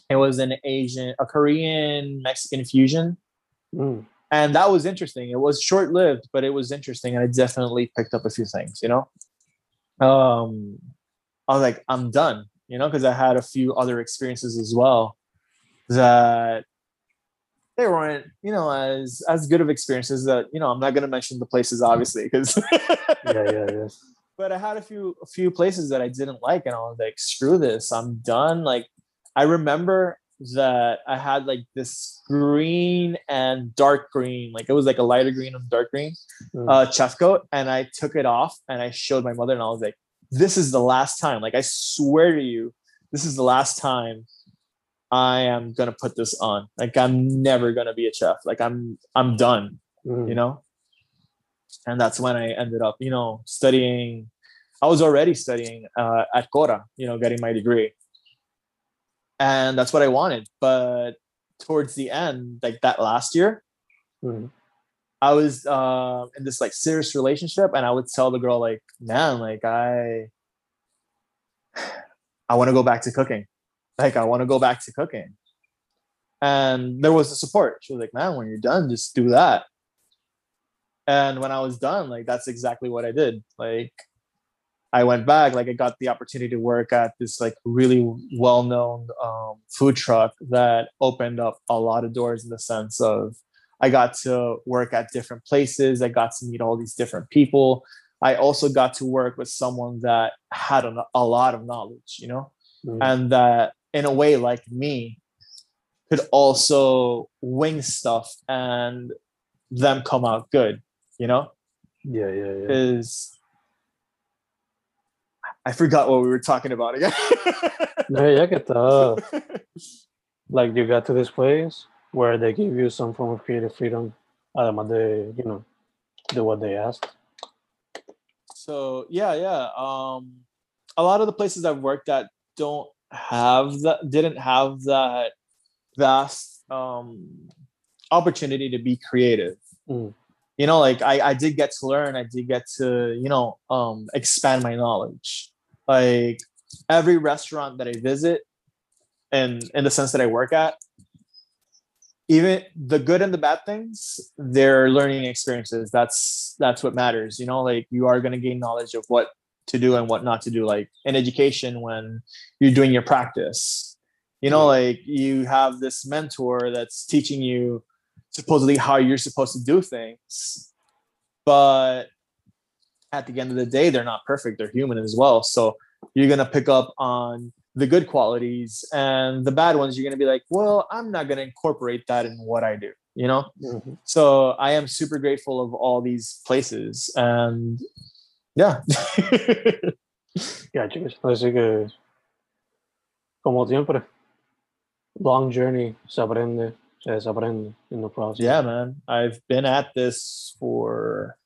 It was an Asian, a Korean Mexican fusion Mm. and that was interesting. It was short lived, but it was interesting, and I definitely picked up a few things. You know, um, I was like, I'm done. You know, because I had a few other experiences as well that they weren't, you know, as as good of experiences. That you know, I'm not going to mention the places obviously because. *laughs* Yeah, yeah, yeah. but I had a few a few places that I didn't like, and I was like, screw this, I'm done. Like I remember that I had like this green and dark green, like it was like a lighter green and dark green Mm. uh chef coat, and I took it off and I showed my mother, and I was like, this is the last time. Like I swear to you, this is the last time I am gonna put this on. Like I'm never gonna be a chef. Like I'm I'm done Mm. you know and that's when i ended up you know studying i was already studying uh, at cora you know getting my degree and that's what i wanted but towards the end like that last year Mm. i was uh, in this like serious relationship and i would tell the girl like man like i *sighs* i want to go back to cooking like i want to go back to cooking and there was the support she was like man when you're done just do that and when I was done, like that's exactly what I did. Like I went back, like I got the opportunity to work at this like really well-known um, food truck that opened up a lot of doors in the sense of I got to work at different places. I got to meet all these different people. I also got to work with someone that had a, a lot of knowledge, you know, Mm. and that in a way like me could also wing stuff and them come out good you know Yeah, yeah, yeah. is i forgot what we were talking about again No, yeah, que tal? Like you got to this place where they give you some form of creative freedom, además de, you know, do what they asked. so yeah yeah um a lot of the places i've worked at don't have that didn't have that vast um, opportunity to be creative. Mm. You know, like I, I did get to learn, I did get to, you know, um, expand my knowledge. Like every restaurant that I visit and in the sense that I work at, even the good and the bad things, they're learning experiences. That's that's what matters. You know, like you are gonna gain knowledge of what to do and what not to do. Like in education, when you're doing your practice, you know, like you have this mentor that's teaching you supposedly how you're supposed to do things. But at the end of the day, they're not perfect. They're human as well. So you're gonna pick up on the good qualities and the bad ones. You're gonna be like, well, I'm not gonna incorporate that in what I do. You know. Mhm. So I am super grateful of all these places and yeah. Ya, chicos. Así que, como siempre, long journey, se aprende, se desaprende in the process. yeah, man. I've been at this for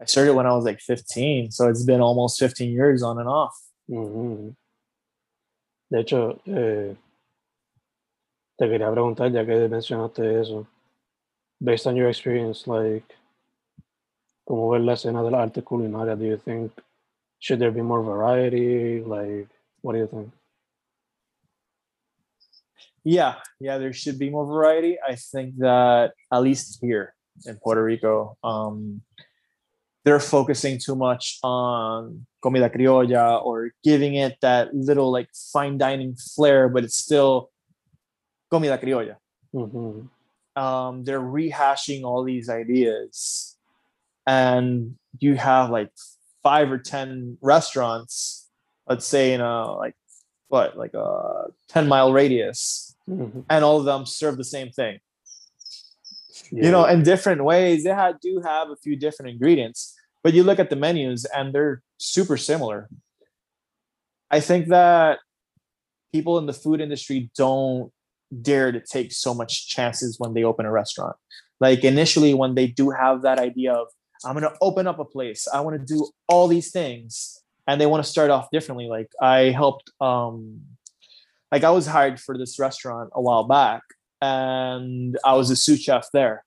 I started when I was like 15, so it's been almost 15 years on and off. Ujú. De hecho, eh, te quería preguntar, ya que mencionaste eso, based on your experience, like, ¿cómo ves la escena de la arte culinaria? Do you think, should there be more variety? Like, what do you think? Yeah, yeah, there should be more variety. I think that at least here in Puerto Rico, um, they're focusing too much on comida criolla or giving it that little like fine dining flair, but it's still comida criolla. Ujú. um, they're rehashing all these ideas and you have like five or ten restaurants let's say in a like what like a 10 mile radius Mhm. and all of them serve the same thing Yeah. you know in different ways they had, do have a few different ingredients but you look at the menus and they're super similar i think that people in the food industry don't dare to take so much chances when they open a restaurant like initially when they do have that idea of i'm going to open up a place i want to do all these things and they want to start off differently like i helped um like i was hired for this restaurant a while back and I was a sous chef there.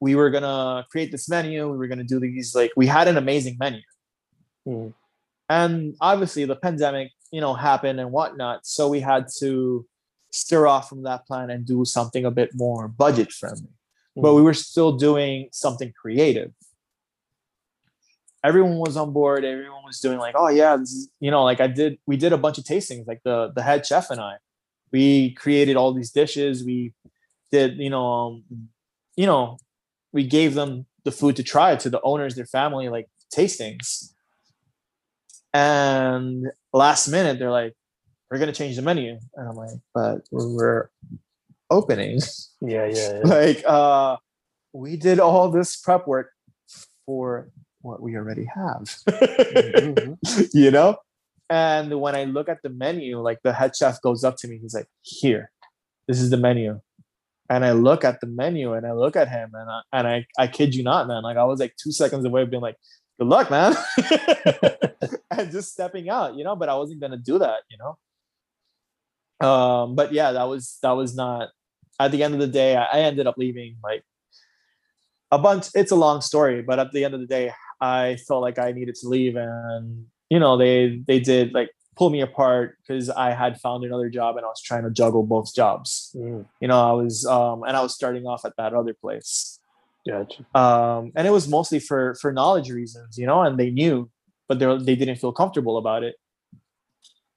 We were gonna create this menu. We were gonna do these like we had an amazing menu, Mm. and obviously the pandemic, you know, happened and whatnot. So we had to stir off from that plan and do something a bit more budget friendly. But we were still doing something creative. Everyone was on board. Everyone was doing like, oh yeah, this is you know, like I did. We did a bunch of tastings, like the the head chef and I. We created all these dishes. We did, you know, um, you know, we gave them the food to try to the owners, their family, like tastings. And last minute, they're like, "We're gonna change the menu," and I'm like, "But we're opening." Yeah, yeah, *laughs* yeah. like uh we did all this prep work for what we already have *laughs* Mhm. you know and when i look at the menu like the head chef goes up to me he's like here this is the menu and i look at the menu and i look at him and i and i, I kid you not man like i was like two seconds away of being like good luck man *laughs* and just stepping out you know but i wasn't gonna do that you know um but yeah that was that was not at the end of the day i, ended up leaving like a bunch it's a long story but at the end of the day i felt like i needed to leave and you know they they did like pull me apart because i had found another job and i was trying to juggle both jobs Mm. you know i was um and i was starting off at that other place Gotcha. um and it was mostly for for knowledge reasons you know and they knew but they they didn't feel comfortable about it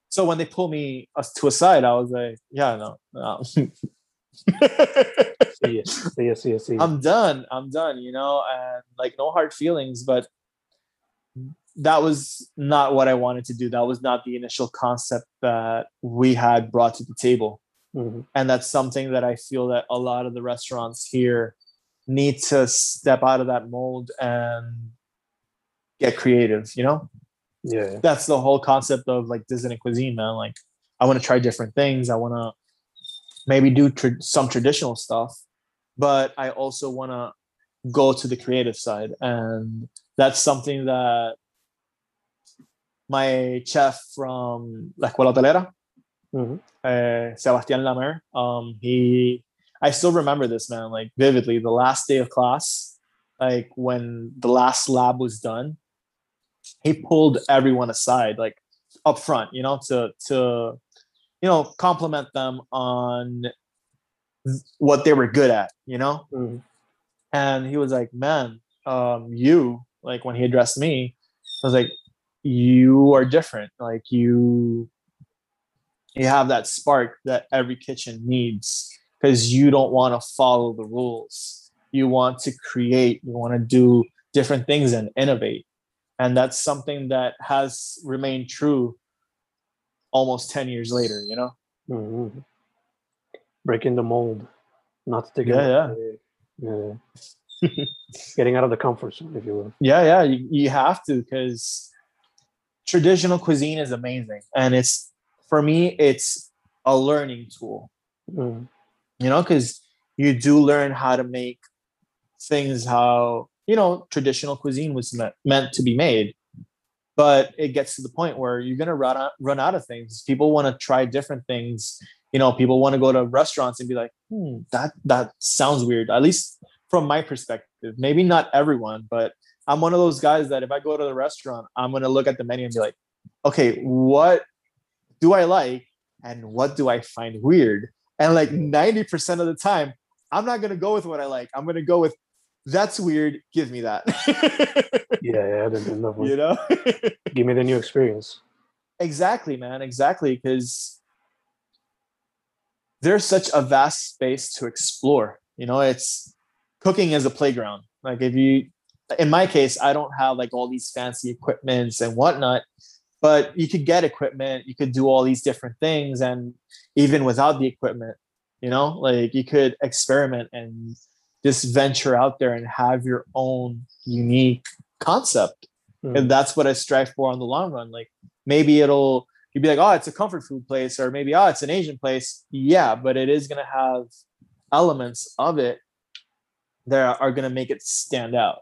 so when they pulled me to a side i was like yeah no, no. *laughs* *laughs* See ya, see ya, see ya. i'm done i'm done you know and like no hard feelings but that was not what i wanted to do that was not the initial concept that we had brought to the table Mhm. and that's something that i feel that a lot of the restaurants here need to step out of that mold and get creative you know Yeah, yeah. that's the whole concept of like Dissident Cuisine, man. Like, I want to try different things. I want to maybe do tr- some traditional stuff, but I also want to go to the creative side, and that's something that my chef from La Escuela Hotelera, Mhm. uh, Sebastian Lamer. Um, he, I still remember this man like vividly. The last day of class, like when the last lab was done, he pulled everyone aside, like up front, you know, to to you know compliment them on what they were good at, you know. Mhm. And he was like, "Man, um, you like when he addressed me, I was like, you are different. Like you, you have that spark that every kitchen needs because you don't want to follow the rules. You want to create. You want to do different things and innovate, and that's something that has remained true almost ten years later. You know. Mhm. Breaking the mold, not it. Yeah, yeah. yeah. Getting out of the comfort zone, if you will. Yeah, yeah, you, you have to because traditional cuisine is amazing, and it's for me, it's a learning tool. Mhm. You know, because you do learn how to make things how you know traditional cuisine was meant meant to be made, but it gets to the point where you're gonna run out run out of things. People want to try different things. You know, people want to go to restaurants and be like, hmm, that that sounds weird. At least from my perspective. Maybe not everyone, but I'm one of those guys that if I go to the restaurant, I'm gonna look at the menu and be like, okay, what do I like and what do I find weird? And like 90% of the time, I'm not gonna go with what I like. I'm gonna go with that's weird. Give me that. *laughs* Yeah, yeah. *laughs* You know? *laughs* Give me the new experience. exactly, man. Exactly. Because there's such a vast space to explore. You know, it's cooking is a playground. Like if you in my case, I don't have like all these fancy equipments and whatnot, but you could get equipment, you could do all these different things, and even without the equipment, you know, like you could experiment and just venture out there and have your own unique concept. Mhm. And that's what I strive for on the long run. Like maybe it'll you'd be like, oh, it's a comfort food place, or maybe oh, it's an Asian place. Yeah, but it is gonna have elements of it that are gonna make it stand out.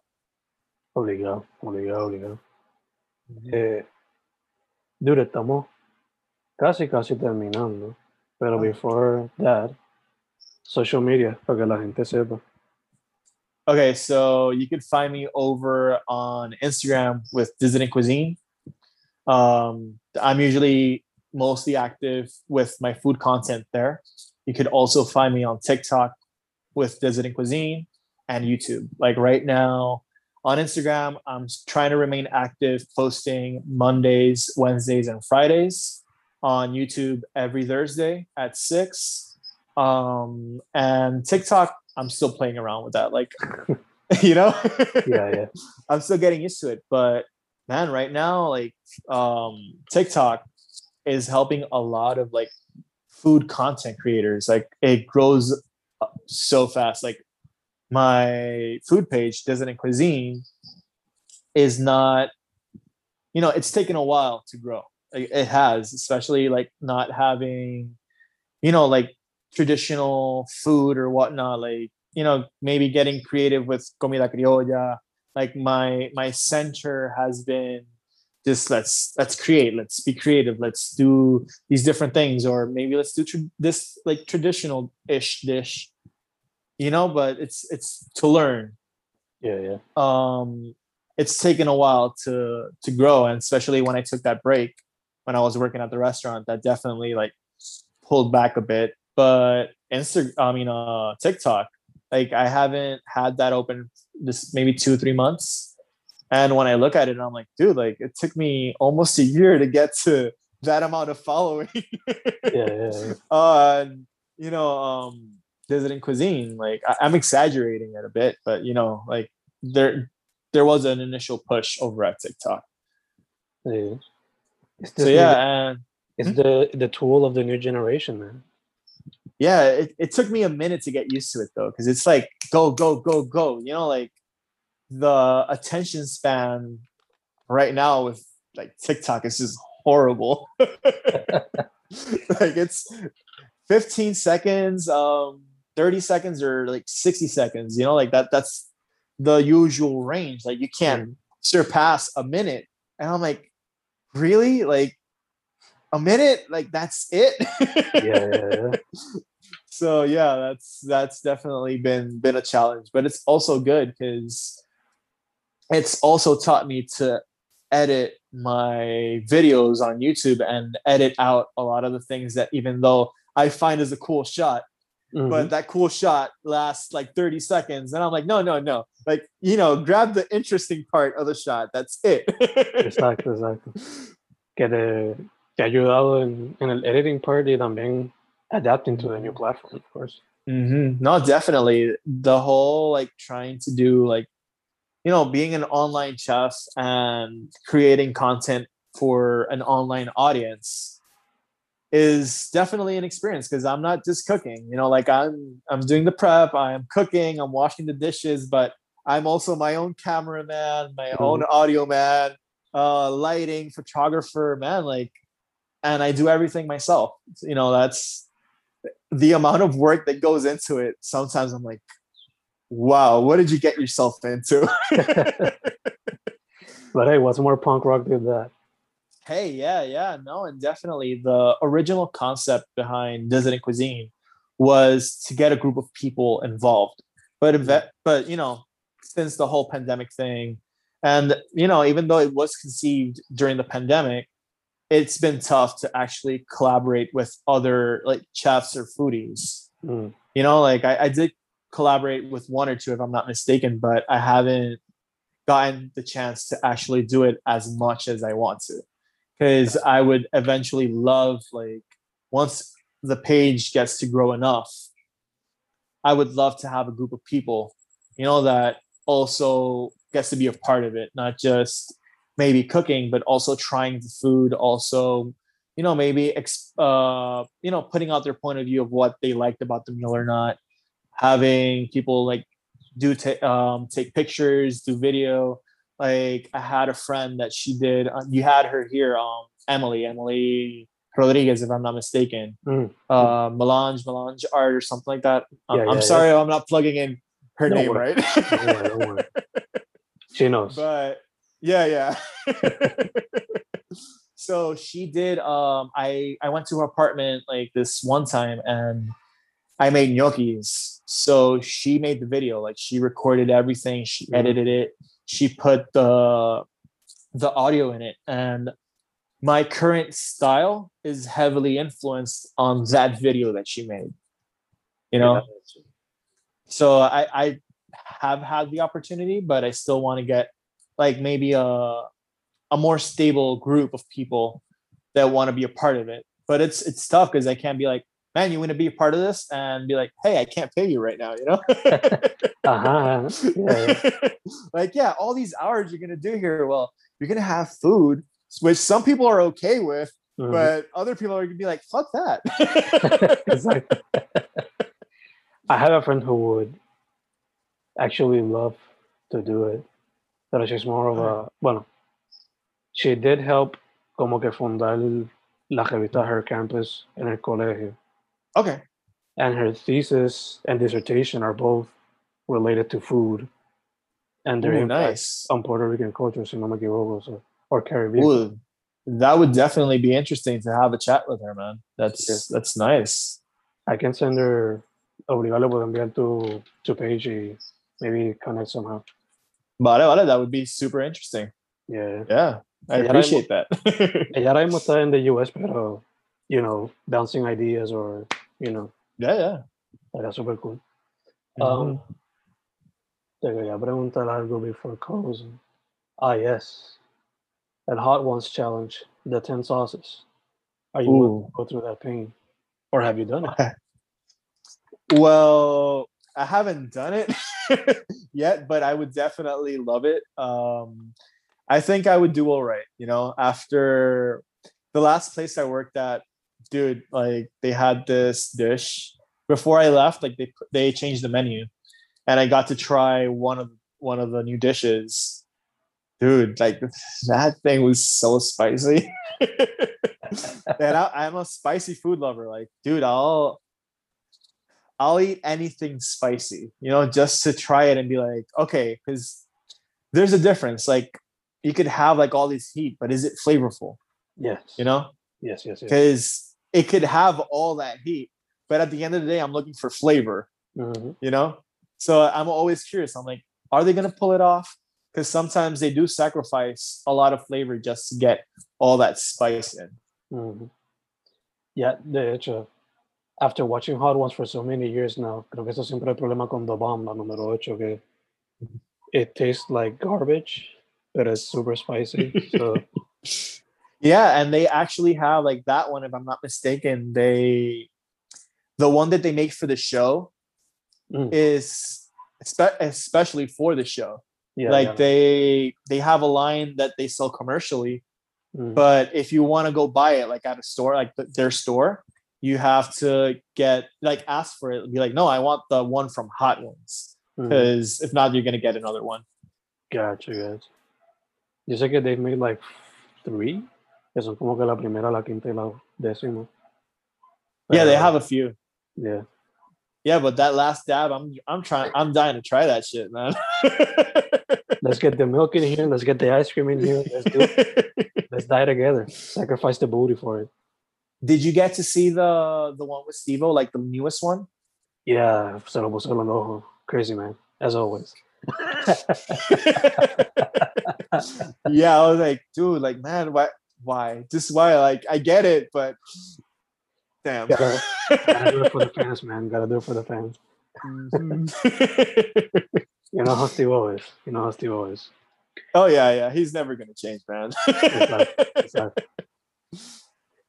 Obligado, obligado, obligado. Eh, dude, estamos casi, casi terminando. Pero before that, social media, para que la gente sepa. Okay, so you could find me over on Instagram with Dissident Cuisine. Um, I'm usually mostly active with my food content there. You could also find me on TikTok with Dissident Cuisine and YouTube. Like right now on Instagram, I'm trying to remain active, posting Mondays, Wednesdays, and Fridays. On YouTube every Thursday at six. Um, and TikTok, I'm still playing around with that. Like, *laughs* *laughs* you know, Yeah, yeah. *laughs* I'm still getting used to it. But man, right now, like um TikTok is helping a lot of like food content creators. Like it grows so fast. Like my food page, Dissident Cuisine, is not, you know, it's taken a while to grow. It has, especially like not having, you know, like traditional food or whatnot. Like you know, maybe getting creative with comida criolla. Like my my center has been just let's let's create, let's be creative, let's do these different things, or maybe let's do tr- this like traditional ish dish. You know, but it's it's to learn. Yeah, yeah. Um, it's taken a while to to grow, and especially when I took that break when I was working at the restaurant, that definitely like pulled back a bit. But Insta, I mean, uh, TikTok, like I haven't had that open this maybe two three months, and when I look at it, I'm like, dude, like it took me almost a year to get to that amount of following. *laughs* Yeah, yeah, yeah. uh, you know, um, Dissident Cuisine, like I, I'm exaggerating it a bit, but you know, like there there was an initial push over at TikTok. yeah. So yeah, new- and it's the the tool of the new generation, man. Yeah, it, it took me a minute to get used to it though, because it's like go, go, go, go. You know, like the attention span right now with like TikTok is just horrible. *laughs* like it's 15 seconds, um, 30 seconds or like 60 seconds, you know, like that that's the usual range. Like you can't surpass a minute. And I'm like, really? Like a minute, like that's it. Yeah, yeah, *laughs* yeah. so yeah, that's that's definitely been been a challenge, but it's also good because it's also taught me to edit my videos on YouTube and edit out a lot of the things that even though I find is a cool shot, Mhm. but that cool shot lasts like 30 seconds. And I'm like, no, no, no. Like, you know, grab the interesting part of the shot. That's it. Exacto, exacto. *laughs* Que te, te ha ayudado en, en el editing part y también adapting to the new platform, of course. Mhm. No, definitely. The whole like trying to do like, you know, being an online chef and creating content for an online audience is definitely an experience because I'm not just cooking. You know, like I'm I'm doing the prep, I'm cooking, I'm washing the dishes, but I'm also my own cameraman, my own audio man, uh, lighting, photographer, man. Like, and I do everything myself. You know, that's the amount of work that goes into it. Sometimes I'm like, wow, what did you get yourself into? *laughs* But hey, what's more punk rock than that? hey, yeah, yeah, no, and definitely the original concept behind Dissident Cuisine was to get a group of people involved. But but you know, since the whole pandemic thing, and you know, even though it was conceived during the pandemic, it's been tough to actually collaborate with other like chefs or foodies. Mm. You know, like I, I did collaborate with one or two, if I'm not mistaken, but I haven't gotten the chance to actually do it as much as I want to. Because I would eventually love, like, once the page gets to grow enough, I would love to have a group of people, you know, that also gets to be a part of it, not just maybe cooking, but also trying the food, also, you know, maybe, ex- uh, you know, putting out their point of view of what they liked about the meal or not, having people like do ta- um, take pictures, do video. Like I had a friend that she did. Uh, you had her here, um, Emily, Emily Rodriguez, if I'm not mistaken. Mm. Uh, Melange, Melange Art, or something like that. Um, Yeah, I'm yeah, sorry, I'm not plugging in her name worry. right. Don't worry, don't worry. *laughs* She knows. but yeah yeah. *laughs* So she did um i i went to her apartment like this one time and i made gnocchis. So she made the video like she recorded everything she Mhm. edited it she put the the audio in it. And my current style is heavily influenced on that video that she made you know? So I, I have had the opportunity, but I still want to get like maybe a a more stable group of people that want to be a part of it. But it's it's tough because I can't be like, man, you want to be a part of this, and be like, hey, I can't pay you right now, you know? *laughs* Uh-huh. Yeah, *laughs* like, yeah, all these hours you're gonna do here, well, you're gonna have food, which some people are okay with, Mhm. but other people are gonna be like, fuck that. *laughs* exactly. I have a friend who would actually love to do it, but she's more of a bueno. She did help como que fundar la revista Her Campus en el colegio, okay. and her thesis and dissertation are both related to food and their Ooh, impact nice. on Puerto Rican culture, si no me equivoco, so, or Caribbean. Ooh, that would definitely be interesting to have a chat with her, man. That's Yeah. that's nice. I can send her, obligarle por enviar tu, tu page y maybe connect somehow. Vale, vale, that would be super interesting. Yeah. Yeah, I Yeah, appreciate that. *laughs* Mismo está in the US, pero, you know, bouncing ideas or, you know, yeah, yeah. era super cool. Mhm. Um, te quería preguntar algo before closing. Ah, yes. That Hot Ones challenge, the 10 sauces. Are you Ooh. to go through that pain? Or have you done it? *laughs* Well, I haven't done it *laughs* yet, but I would definitely love it. Um, I think I would do all right. You know, after the last place I worked at, dude, like they had this dish before I left. Like they they changed the menu, and I got to try one of one of the new dishes. Dude, like *laughs* that thing was so spicy. *laughs* and I, I'm a spicy food lover. Like, dude, I'll I'll eat anything spicy, you know, just to try it and be like, okay, because there's a difference. Like, you could have like all this heat, but is it flavorful? Yes. You know, Yes, yes, yes. because it could have all that heat, but at the end of the day, I'm looking for flavor. Mhm. You know, so I'm always curious. I'm like, are they gonna pull it off? Because sometimes they do sacrifice a lot of flavor just to get all that spice in. Mhm. Ya, de hecho, after watching Hot Ones for so many years now, creo que eso siempre el problema con Da Bomb, la número 8, que it tastes like garbage, but it's super spicy. So, *laughs* Yeah, and they actually have like that one, if I'm not mistaken. They the one that they make for the show Mm. is espe- especially for the show. yeah, like yeah. they they have a line that they sell commercially, Mhm. but if you want to go buy it like at a store, like th- their store, you have to get like ask for it. Be like, no, I want the one from Hot Ones mm-hmm. because if not, you're gonna get another one. Gotcha, guys. Yo sé que they've made like three, que son como que la primera, la quinta y la décima. Yeah, they have a few. Yeah. Yeah, but that last dab, I'm I'm trying. I'm dying to try that shit, man. *laughs* Let's get the milk in here. Let's get the ice cream in here. Let's do it. *laughs* Let's die together. Sacrifice the booty for it. Did you get to see the the one with Steve-O, like the newest one? Yeah, se lo puso en el ojo. Crazy man, as always. *laughs* yeah, I was like, dude, like, man, why, why? Just why? Like, I get it, but damn. Gotta, gotta do it for the fans, man. Gotta do it for the fans. Mm-hmm. You know how Steve is. You know how Steve is. oh yeah, yeah. He's never gonna change, man. It's *laughs* like-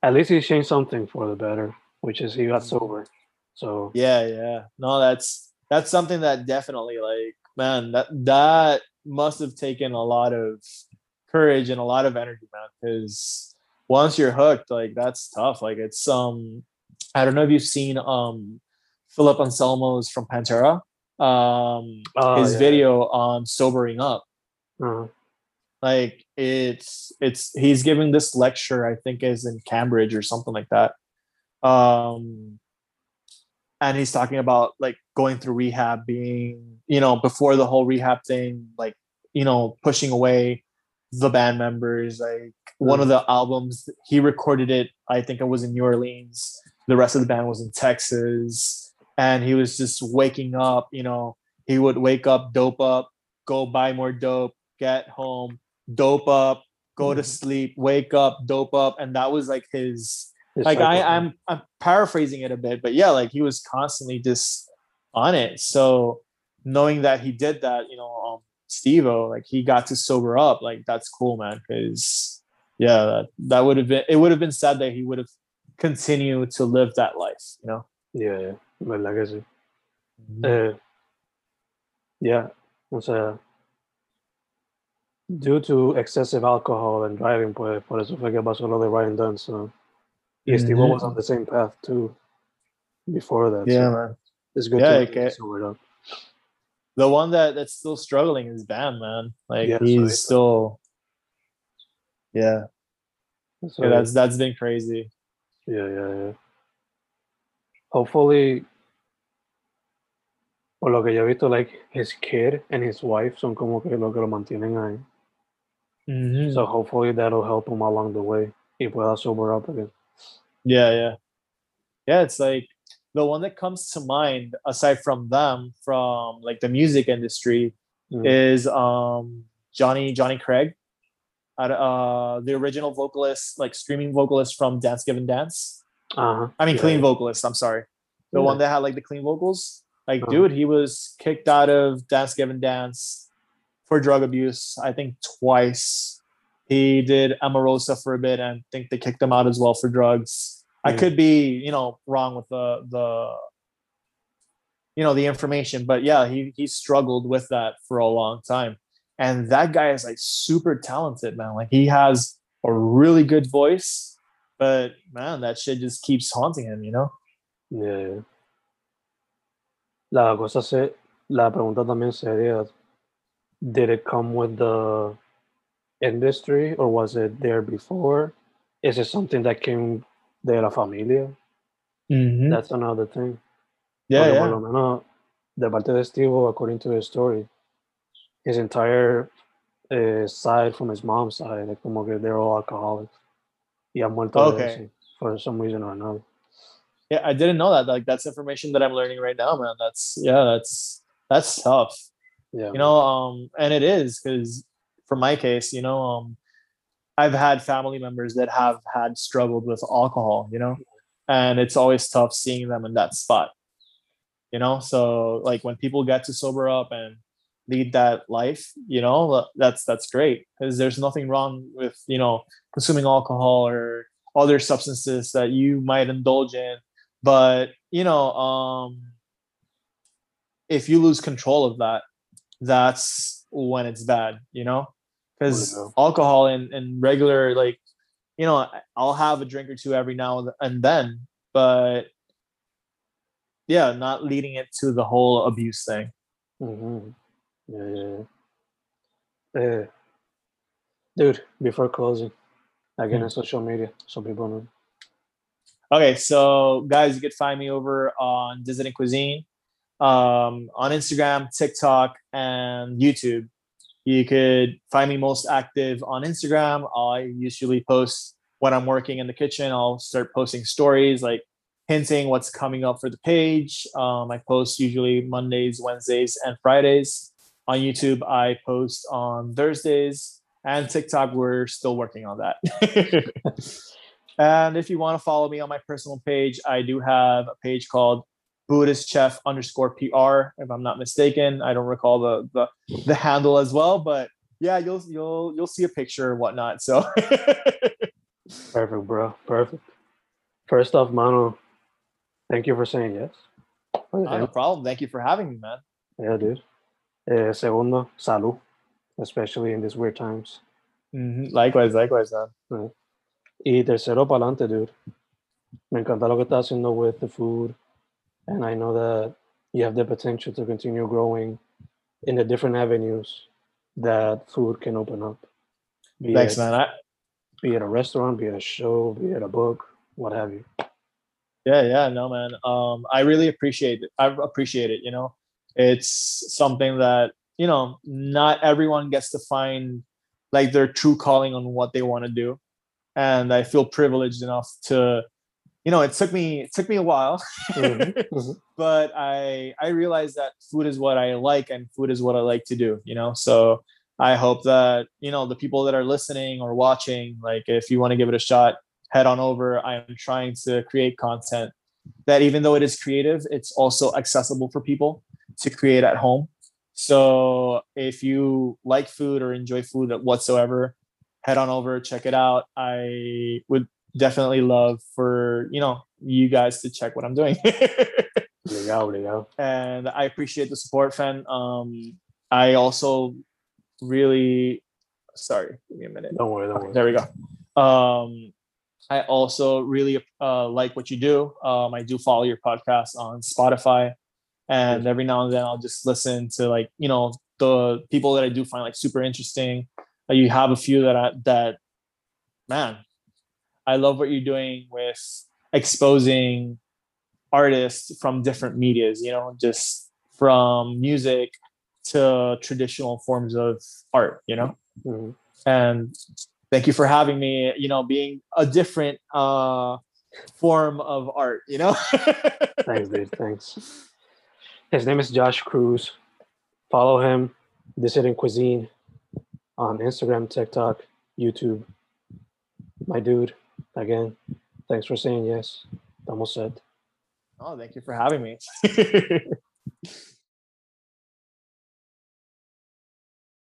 At least he changed something for the better, which is he got sober. So yeah, yeah. No, that's that's something that definitely, like, man, that that must have taken a lot of courage and a lot of energy, man. Because once you're hooked, like, that's tough. Like, it's um, I don't know if you've seen um, Philip Anselmo's from Pantera. Um, Oh, his yeah. video on sobering up. uh, like it's it's he's giving this lecture i think is in cambridge or something like that. Um and he's talking about like going through rehab being you know before the whole rehab thing like you know pushing away the band members like one of the albums he recorded it i think it was in new orleans. The rest of the band was in texas. And he was just waking up you know he would wake up dope up go buy more dope get home dope up go to Mhm. sleep wake up dope up and that was like his his like I. I'm I'm paraphrasing it a bit, but yeah, like he was constantly just on it. So knowing that he did that, you know, um Steve-O, like he got to sober up, like that's cool, man. Cause yeah, that, that would have been it would have been sad that he would have continued to live that life, you know. Yeah, yeah. ¿Verdad que sí? Eh, yeah, o sea, due to excessive alcohol and driving, pues, por eso fue que pasó lo de Ryan Dunn. So, y Steve Mhm. was on the same path too before that. yeah, so man. it's good Yeah, to okay. get sobered up. The one that that's still struggling is Bam, man. Like Yeah, he's still yeah, So, yeah, that's that's been crazy. yeah, yeah, yeah. Hopefully, por lo que yo he visto, like his kid and his wife son como que lo que lo mantienen ahí. Mhm. So hopefully that'll help him along the way. Y pueda sober up again. Yeah, yeah. Yeah, it's like the one that comes to mind aside from them from like the music industry Mm. is um Johnny Johnny Craig. Uh, the original vocalist, like streaming vocalist from Dance Gavin Dance. Uh-huh. I mean, Yeah, clean vocalist. I'm sorry, the Yeah. one that had like the clean vocals. Like, Uh-huh. dude, he was kicked out of Dance Gavin Dance for drug abuse. I think twice. He did Emarosa for a bit, and I think they kicked him out as well for drugs. I could be, you know, wrong with the the you know the information, but yeah, he he struggled with that for a long time. And that guy is like super talented, man. Like he has a really good voice, but man, that shit just keeps haunting him, you know? Yeah, yeah. La cosa se, la pregunta también sería, did it come with the industry or was it there before? Is it something that came de la familia? That's another thing. Yeah, Porque yeah. por lo menos, de parte de Steve, according to his story, his entire uh, side from his mom's side, like como que they're all alcoholics. y ha muerto Okay. for some reason or another. Yeah, I didn't know that. Like that's information that I'm learning right now, man. That's yeah, that's that's tough. Yeah, You know, um, and it is because for my case, you know, um, I've had family members that have had struggled with alcohol, you know, and it's always tough seeing them in that spot. You know, so like when people get to sober up and lead that life, you know, that's that's great because there's nothing wrong with you know consuming alcohol or other substances that you might indulge in. But you know um if you lose control of that that's when it's bad you know because Yeah. alcohol and, and regular like you know i'll have a drink or two every now and then but yeah not leading it to the whole abuse thing hmm Yeah, yeah, yeah. Eh, dude, before closing, again Hmm. on social media, so people know. Okay, so guys, you could find me over on Dissident Cuisine, um, on Instagram, TikTok, and YouTube. You could find me most active on Instagram. I usually post when I'm working in the kitchen. I'll start posting stories like hinting what's coming up for the page. Um, I post usually Mondays, Wednesdays, and Fridays. On YouTube, I post on Thursdays. And TikTok, we're still working on that. *laughs* And if you want to follow me on my personal page, I do have a page called Buddhist Chef underscore PR, if I'm not mistaken. I don't recall the the, the handle as well, but yeah, you'll you'll you'll see a picture and whatnot. So *laughs* Perfect, bro. Perfect. First off, Mano, thank you for saying yes. not a problem. Thank you for having me, man. Yeah, dude. Eh, segundo, salud, especially in these weird times. Mhm. Likewise, likewise, man. Y tercero, para adelante, dude. Me encanta lo que estás haciendo with the food. And I know that you have the potential to continue growing in the different avenues that food can open up. Be Thanks, it, man. I, Be it a restaurant, be it a show, be it a book, what have you. yeah, yeah, no, man. Um, I really appreciate it. I appreciate it. You know, it's something that you know not everyone gets to find like their true calling on what they want to do, and I feel privileged enough to, you know, it took me it took me a while, Mhm, *laughs* mhm. but I I realized that food is what I like and food is what I like to do. You know, so I hope that you know the people that are listening or watching, like if you want to give it a shot, head on over. I am trying to create content that even though it is creative, it's also accessible for people to create at home. So if you like food or enjoy food whatsoever, head on over, check it out. I would definitely love for you know you guys to check what I'm doing. *laughs* And I appreciate the support, fan. Um, I also really sorry, give me a minute. Don't worry, don't worry. there we go. Um, I also really uh, like what you do. Um, I do follow your podcast on Spotify, and every now and then I'll just listen to like you know the people that I do find like super interesting. Uh, you have a few that I that man, I love what you're doing with exposing artists from different medias. You know, just from music to traditional forms of art. You know Mhm. and thank you for having me you know being a different uh form of art you know *laughs* Thanks, dude. Thanks. His name is Josh Cruz. Follow him, Dissident Cuisine, on Instagram, TikTok, YouTube. My dude, again, thanks for saying yes. Almost said. oh thank you for having me *laughs*